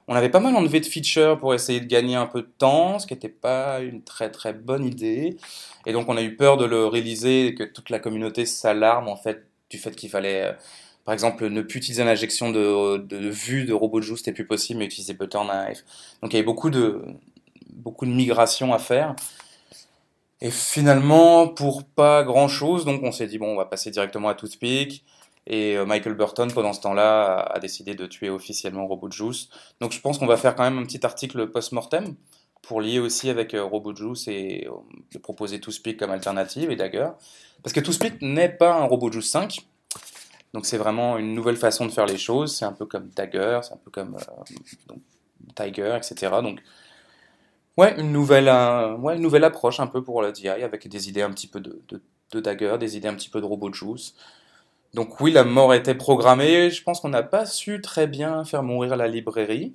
On avait pas mal enlevé de features pour essayer de gagner un peu de temps, ce qui n'était pas une très très bonne idée. Et donc on a eu peur de le réaliser et que toute la communauté s'alarme en fait du fait qu'il fallait euh, par exemple, ne plus utiliser l'injection de, de, vue de robot de plus possible, mais utiliser Butter Knife. Donc il y avait beaucoup de, beaucoup de migration à faire. Et finalement, pour pas grand chose, donc on s'est dit, bon, on va passer directement à Toothpick. Et euh, Michael Burton, pendant ce temps-là, a décidé de tuer officiellement Robot Juice. Donc je pense qu'on va faire quand même un petit article post-mortem pour lier aussi avec euh, Robot Juice et euh, proposer Toothpick comme alternative et Dagger. Parce que Toothpick n'est pas un Robot Juice 5, donc c'est vraiment une nouvelle façon de faire les choses. C'est un peu comme Dagger, c'est un peu comme euh, Tiger, etc. Donc ouais, une nouvelle, euh, ouais, une nouvelle approche un peu pour la DI avec des idées un petit peu de, de, Dagger, des idées un petit peu de Robot Juice. Donc oui, la mort était programmée. Je pense qu'on n'a pas su très bien faire mourir la librairie.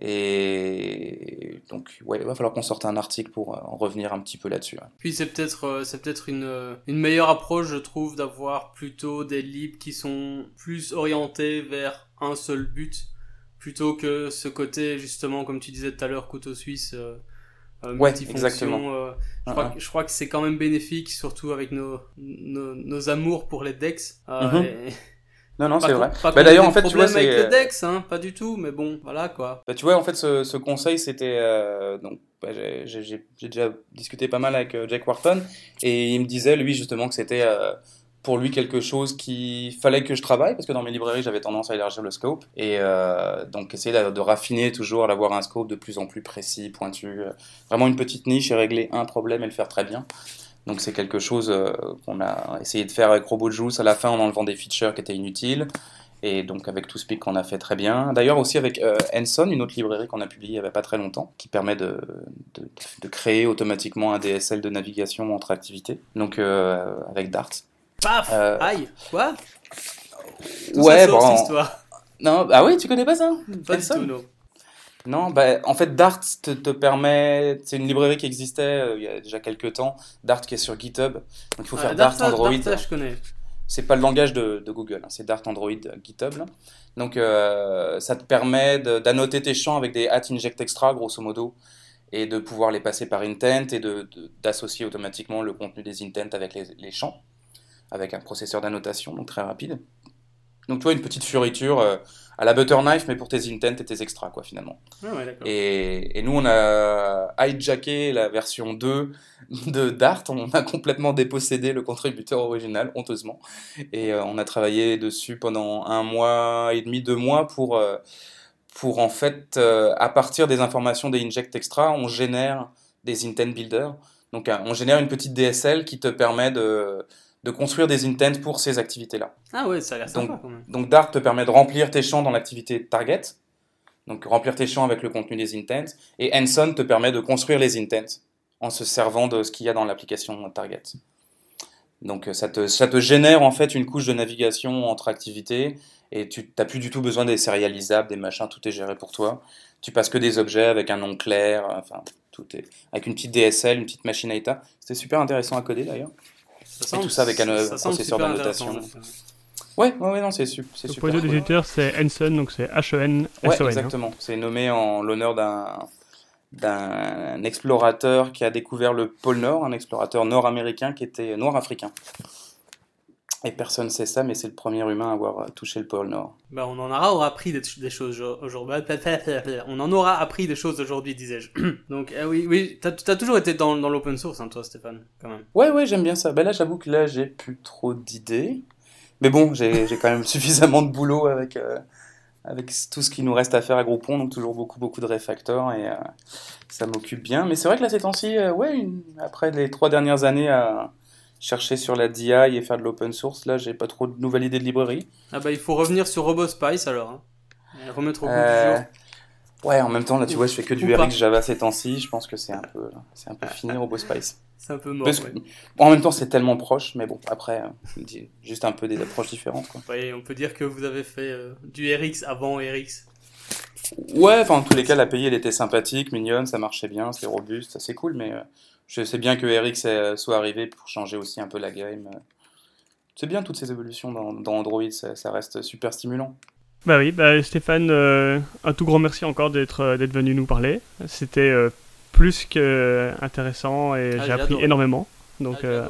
Et donc, ouais, il va falloir qu'on sorte un article pour euh, en revenir un petit peu là-dessus. Puis c'est peut-être euh, c'est peut-être une, euh, une meilleure approche, je trouve, d'avoir plutôt des libres qui sont plus orientés vers un seul but, plutôt que ce côté, justement, comme tu disais tout à l'heure, couteau suisse. Euh, ouais, exactement. je, crois, je, crois, que c'est quand même bénéfique, surtout avec nos, nos, nos amours pour les decks. Mm-hmm. Non, non, c'est vrai. bah, d'ailleurs, en fait, tu vois, c'est. avec le Dex, hein, pas du tout, mais bon, voilà quoi. Bah, tu vois, en fait, ce, ce conseil, c'était. Euh, donc, bah, j'ai déjà discuté pas mal avec euh, Jack Wharton, et il me disait, lui, justement, que c'était euh, pour lui quelque chose qu'il fallait que je travaille, parce que dans mes librairies, j'avais tendance à élargir le scope, et donc essayer de, de, raffiner toujours, d'avoir un scope de plus en plus précis, pointu. vraiment une petite niche et régler un problème et le faire très bien. Donc c'est quelque chose euh, qu'on a essayé de faire avec RobotJuice à la fin en enlevant des features qui étaient inutiles. Et donc avec ToSpeak qu'on a fait très bien. D'ailleurs aussi avec euh, Enson, une autre librairie qu'on a publiée il n'y avait pas très longtemps, qui permet de, de, de, créer automatiquement un DSL de navigation entre activités. Donc euh, avec Dart. Paf euh, Aïe Quoi? Ouais, bon. Histoire. Non, ah oui, tu connais pas ça? Pas du tout, non. Non, bah, en fait, Dart te, te permet. C'est une librairie qui existait euh, il y a déjà quelques temps. Dart qui est sur GitHub. Donc il faut faire Dart, Android. Dart, je connais. C'est pas le langage de, de Google, hein, c'est Dart Android euh, GitHub. Là. Donc euh, ça te permet d'annoter tes champs avec des at inject extra, grosso modo, et de pouvoir les passer par intent et d'associer automatiquement le contenu des intents avec les, les champs, avec un processeur d'annotation, donc très rapide. Donc tu vois, une petite fioriture euh, à la butter knife, mais pour tes intents et tes extras, quoi, finalement. Ah et, et, nous, on a hijacké la version 2 de Dart, on a complètement dépossédé le contributeur original, honteusement. Et euh, on a travaillé dessus pendant un mois et demi, deux mois pour, euh, pour en fait, à partir des informations des inject extra, on génère des intent builders. Donc on génère une petite DSL qui te permet de de construire des intents pour ces activités-là. Ah ouais, ça a l'air sympa quand même. Donc Dart te permet de remplir tes champs dans l'activité target, donc remplir tes champs avec le contenu des intents, et Enson te permet de construire les intents en se servant de ce qu'il y a dans l'application target. Donc ça te, ça te génère en fait une couche de navigation entre activités et tu n'as plus du tout besoin des sérialisables, des machins, tout est géré pour toi. Tu passes que des objets avec un nom clair, enfin tout est avec une petite DSL, une petite machine à état. C'était super intéressant à coder d'ailleurs. Et tout ça avec un euh, processeur d'annotation. Ouais, ouais, ouais, non, c'est super. Le point de l'éditeur, c'est Henson, donc c'est H-E-N-S-O-N. Ouais, hein. exactement. C'est nommé en l'honneur d'un d'un explorateur qui a découvert le pôle Nord, un explorateur nord-américain qui était noir-africain. Et personne ne sait ça, mais c'est le premier humain à avoir touché le pôle Nord. Bah, on en aura appris des, choses aujourd'hui. On en aura appris des choses aujourd'hui, disais-je. Donc, eh oui, oui, t'as as toujours été dans, dans l'open source, hein, toi, Stéphane, quand même. Ouais, ouais, j'aime bien ça. Bah là, j'avoue que là, j'ai plus trop d'idées. Mais bon, j'ai quand même suffisamment de boulot avec, euh, avec tout ce qui nous reste à faire à Groupon, donc toujours beaucoup, beaucoup de refactors, et euh, ça m'occupe bien. Mais c'est vrai que là, ces temps-ci, euh, ouais, après les trois dernières années à chercher sur la DI et faire de l'open source, là, j'ai pas trop de nouvelles idées de librairie. Ah bah, il faut revenir sur RoboSpice alors, hein. remettre au goût du jour. Ouais, en même temps, là, tu vois, je fais que du RX Java ces temps-ci. Je pense que c'est un peu, c'est un peu fini, RoboSpice. C'est un peu mort. En même temps, c'est tellement proche, mais bon, après, euh, juste un peu des approches différentes. Quoi. on peut dire que vous avez fait euh, du RX avant RX. Ouais, enfin, en tous les cas, l'API, elle était sympathique, mignonne, ça marchait bien, c'est robuste, c'est cool, mais euh, je sais bien que RX soit arrivé pour changer aussi un peu la game. C'est bien toutes ces évolutions dans, dans Android, ça, ça reste super stimulant. Bah oui, bah Stéphane, euh, un tout grand merci encore d'être euh, d'être venu nous parler. C'était euh, plus que intéressant et ah, j'ai appris énormément. Donc, ah,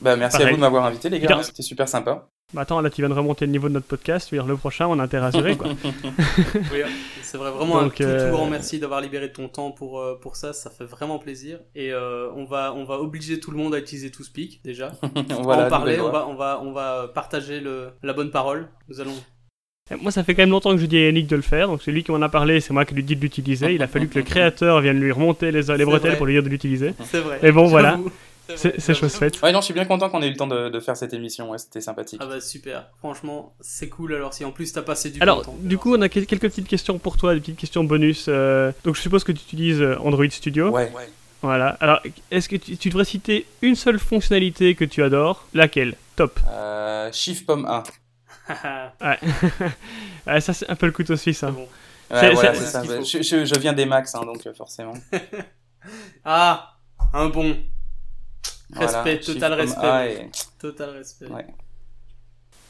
bah, merci à vous de m'avoir invité, les gars. C'était super sympa. Bah attends, là tu viens de remonter le niveau de notre podcast. Le prochain, on a intérêt à quoi. oui, c'est vrai, vraiment un tout, grand merci d'avoir libéré ton temps pour, pour ça. Ça fait vraiment plaisir. Et on, va, on va obliger tout le monde à utiliser ToSpeak déjà. voilà, en parler, on va, on, va, on va partager le, la bonne parole. Nous allons moi, ça fait quand même longtemps que je dis à Yannick de le faire, donc c'est lui qui m'en a parlé, c'est moi qui lui dis de l'utiliser. Il a fallu que le créateur vienne lui remonter les, les bretelles pour lui dire de l'utiliser. C'est vrai. Et bon, voilà. C'est chose faite. Ouais, non, je suis bien content qu'on ait eu le temps de, faire cette émission. Ouais, c'était sympathique. Ah bah super. Franchement, c'est cool. Alors si en plus t'as passé du Alors, du coup, on a quelques petites questions pour toi, des petites questions bonus. Euh, donc je suppose que tu utilises euh, Android Studio. Ouais. Voilà. Alors, est-ce que tu, devrais citer une seule fonctionnalité que tu adores? Laquelle? Top. Euh, Shift Pomme 1. ouais. ça c'est un peu le couteau suisse. Hein. Ouais, voilà, ça. Je, je, viens des max, hein, donc forcément. ah, un bon. Respect, total respect. Total respect.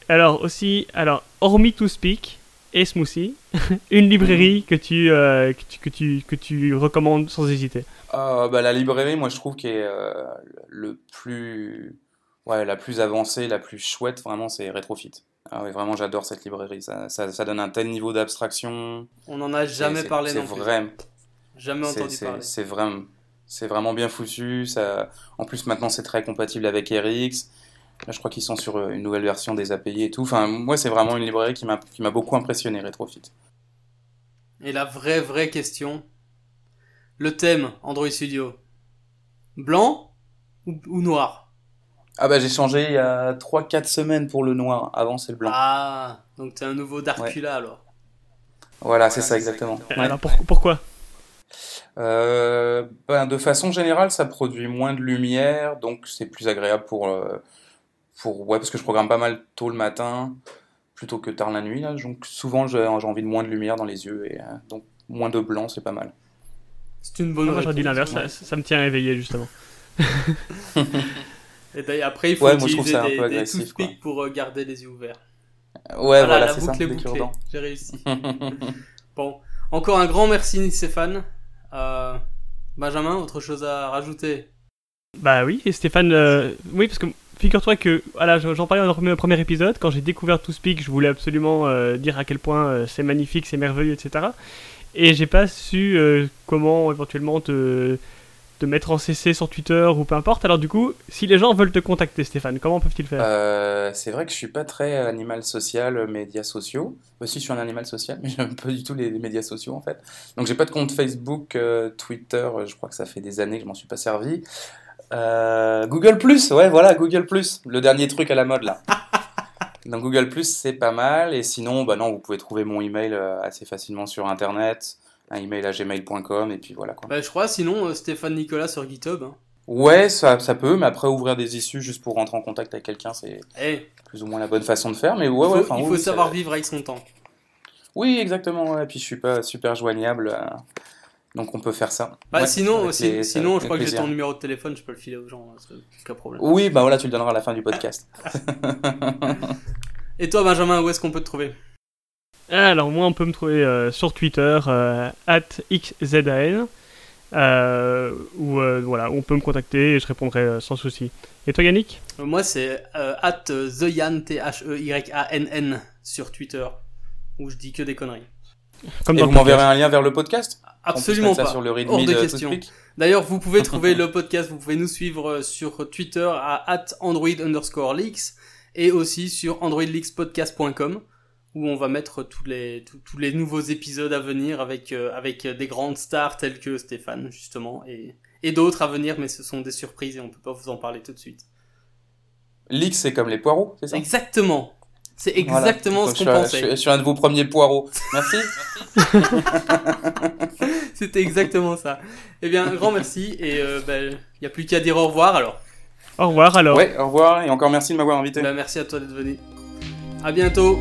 Alors aussi, alors hormis To Speak et Smoothie, une librairie que tu, euh, que tu, que tu que tu recommandes sans hésiter. Euh, bah, la librairie, moi je trouve qu'elle est le plus ouais, la plus avancée, la plus chouette, vraiment, c'est Retrofit. Ah oui, vraiment, j'adore cette librairie. Ça, ça, donne un tel niveau d'abstraction. On n'en a jamais parlé non plus. Vrai. Jamais entendu parler. C'est vraiment, c'est vraiment bien foutu. Ça... En plus, maintenant, c'est très compatible avec RX. Là, je crois qu'ils sont sur euh, une nouvelle version des API et tout. Enfin, moi, c'est vraiment une librairie qui m'a beaucoup impressionné, Retrofit. Et la vraie, vraie question le thème Android Studio blanc ou noir? Ah bah j'ai changé il y a 3-4 semaines pour le noir, avant c'est le blanc. Ah, donc t'es un nouveau Darkula alors. Voilà, c'est ça exactement. Alors pourquoi? Euh, ben, De façon générale, ça produit moins de lumière, donc c'est plus agréable pour, euh, pour... Ouais, parce que je programme pas mal tôt le matin, plutôt que tard la nuit. Là, donc souvent j'ai envie de moins de lumière dans les yeux, et euh, donc moins de blanc, c'est pas mal. C'est une bonne Moi j'aurais dit l'inverse, ça, ça, me tient éveillé justement. Et après, il faut utiliser des, toothpicks pour euh, garder les yeux ouverts. Ouais, voilà, la boucle est bouclée. J'ai réussi. bon, encore un grand merci Stéphane. Euh, Benjamin, autre chose à rajouter? Bah oui, et Stéphane, euh, oui, parce que figure-toi que, voilà, j'en parlais dans le premier épisode, quand j'ai découvert ToSpeak, je voulais absolument dire à quel point c'est magnifique, c'est merveilleux, etc. Et j'ai pas su comment éventuellement te de mettre en CC sur Twitter ou peu importe. Alors du coup, si les gens veulent te contacter, Stéphane, comment peuvent-ils faire? Euh, C'est vrai que je suis pas très animal social, médias sociaux. Aussi, je suis un animal social, mais j'aime pas du tout les, médias sociaux en fait. Donc j'ai pas de compte Facebook, euh, Twitter. Je crois que ça fait des années que je m'en suis pas servi. Euh, Google Plus, ouais, voilà, Google Plus, le dernier truc à la mode là. Donc Google Plus, c'est pas mal. Et sinon, bah non, vous pouvez trouver mon email assez facilement sur Internet un email à gmail.com et puis voilà quoi. Bah, je crois sinon euh, Stéphane Nicolas sur GitHub. Hein. Ouais, ça, ça peut, mais après ouvrir des issues juste pour rentrer en contact avec quelqu'un, c'est Eh, plus ou moins la bonne façon de faire. Mais ouais, il faut, ouais, il oui, faut ça- savoir vivre avec son temps. Oui, exactement. Ouais. Puis je suis pas super joignable, euh, donc on peut faire ça. Bah, Ouais, sinon, avec si- les- sinon, je crois que j'ai ton numéro de téléphone, je peux le filer aux gens, hein, c'est aucun problème. Oui, bah voilà, tu le donneras à la fin du podcast. Et toi, Benjamin, où est-ce qu'on peut te trouver? Alors moi on peut me trouver euh, sur Twitter euh, @xzan euh, ou euh, voilà on peut me contacter et je répondrai euh, sans souci. Et toi Yannick? Moi, c'est at TheYann, T-H-E-Y-A-N-N, sur Twitter, où je dis que des conneries. Comme Et dans vous le podcast. m'enverrez un lien vers le podcast? Absolument mettre ça pas. sur le Hors de de question. D'ailleurs, vous pouvez trouver le podcast, vous pouvez nous suivre sur Twitter à at Android underscore leaks et aussi sur androidleakspodcast.com où on va mettre tous les, tous, tous les nouveaux épisodes à venir avec, euh, avec des grandes stars telles que Stéphane, justement, et, et d'autres à venir, mais ce sont des surprises et on peut pas vous en parler tout de suite. Leaks, c'est comme les poireaux, c'est ça? Exactement. C'est exactement ce qu'on pensait. Je suis, je suis un de vos premiers poireaux. Merci. C'était exactement ça. Eh bien, un grand merci et il euh, ben, y a plus qu'à dire au revoir alors. Au revoir alors. Ouais, au revoir et encore merci de m'avoir invité. Ben, merci à toi d'être venu. À bientôt.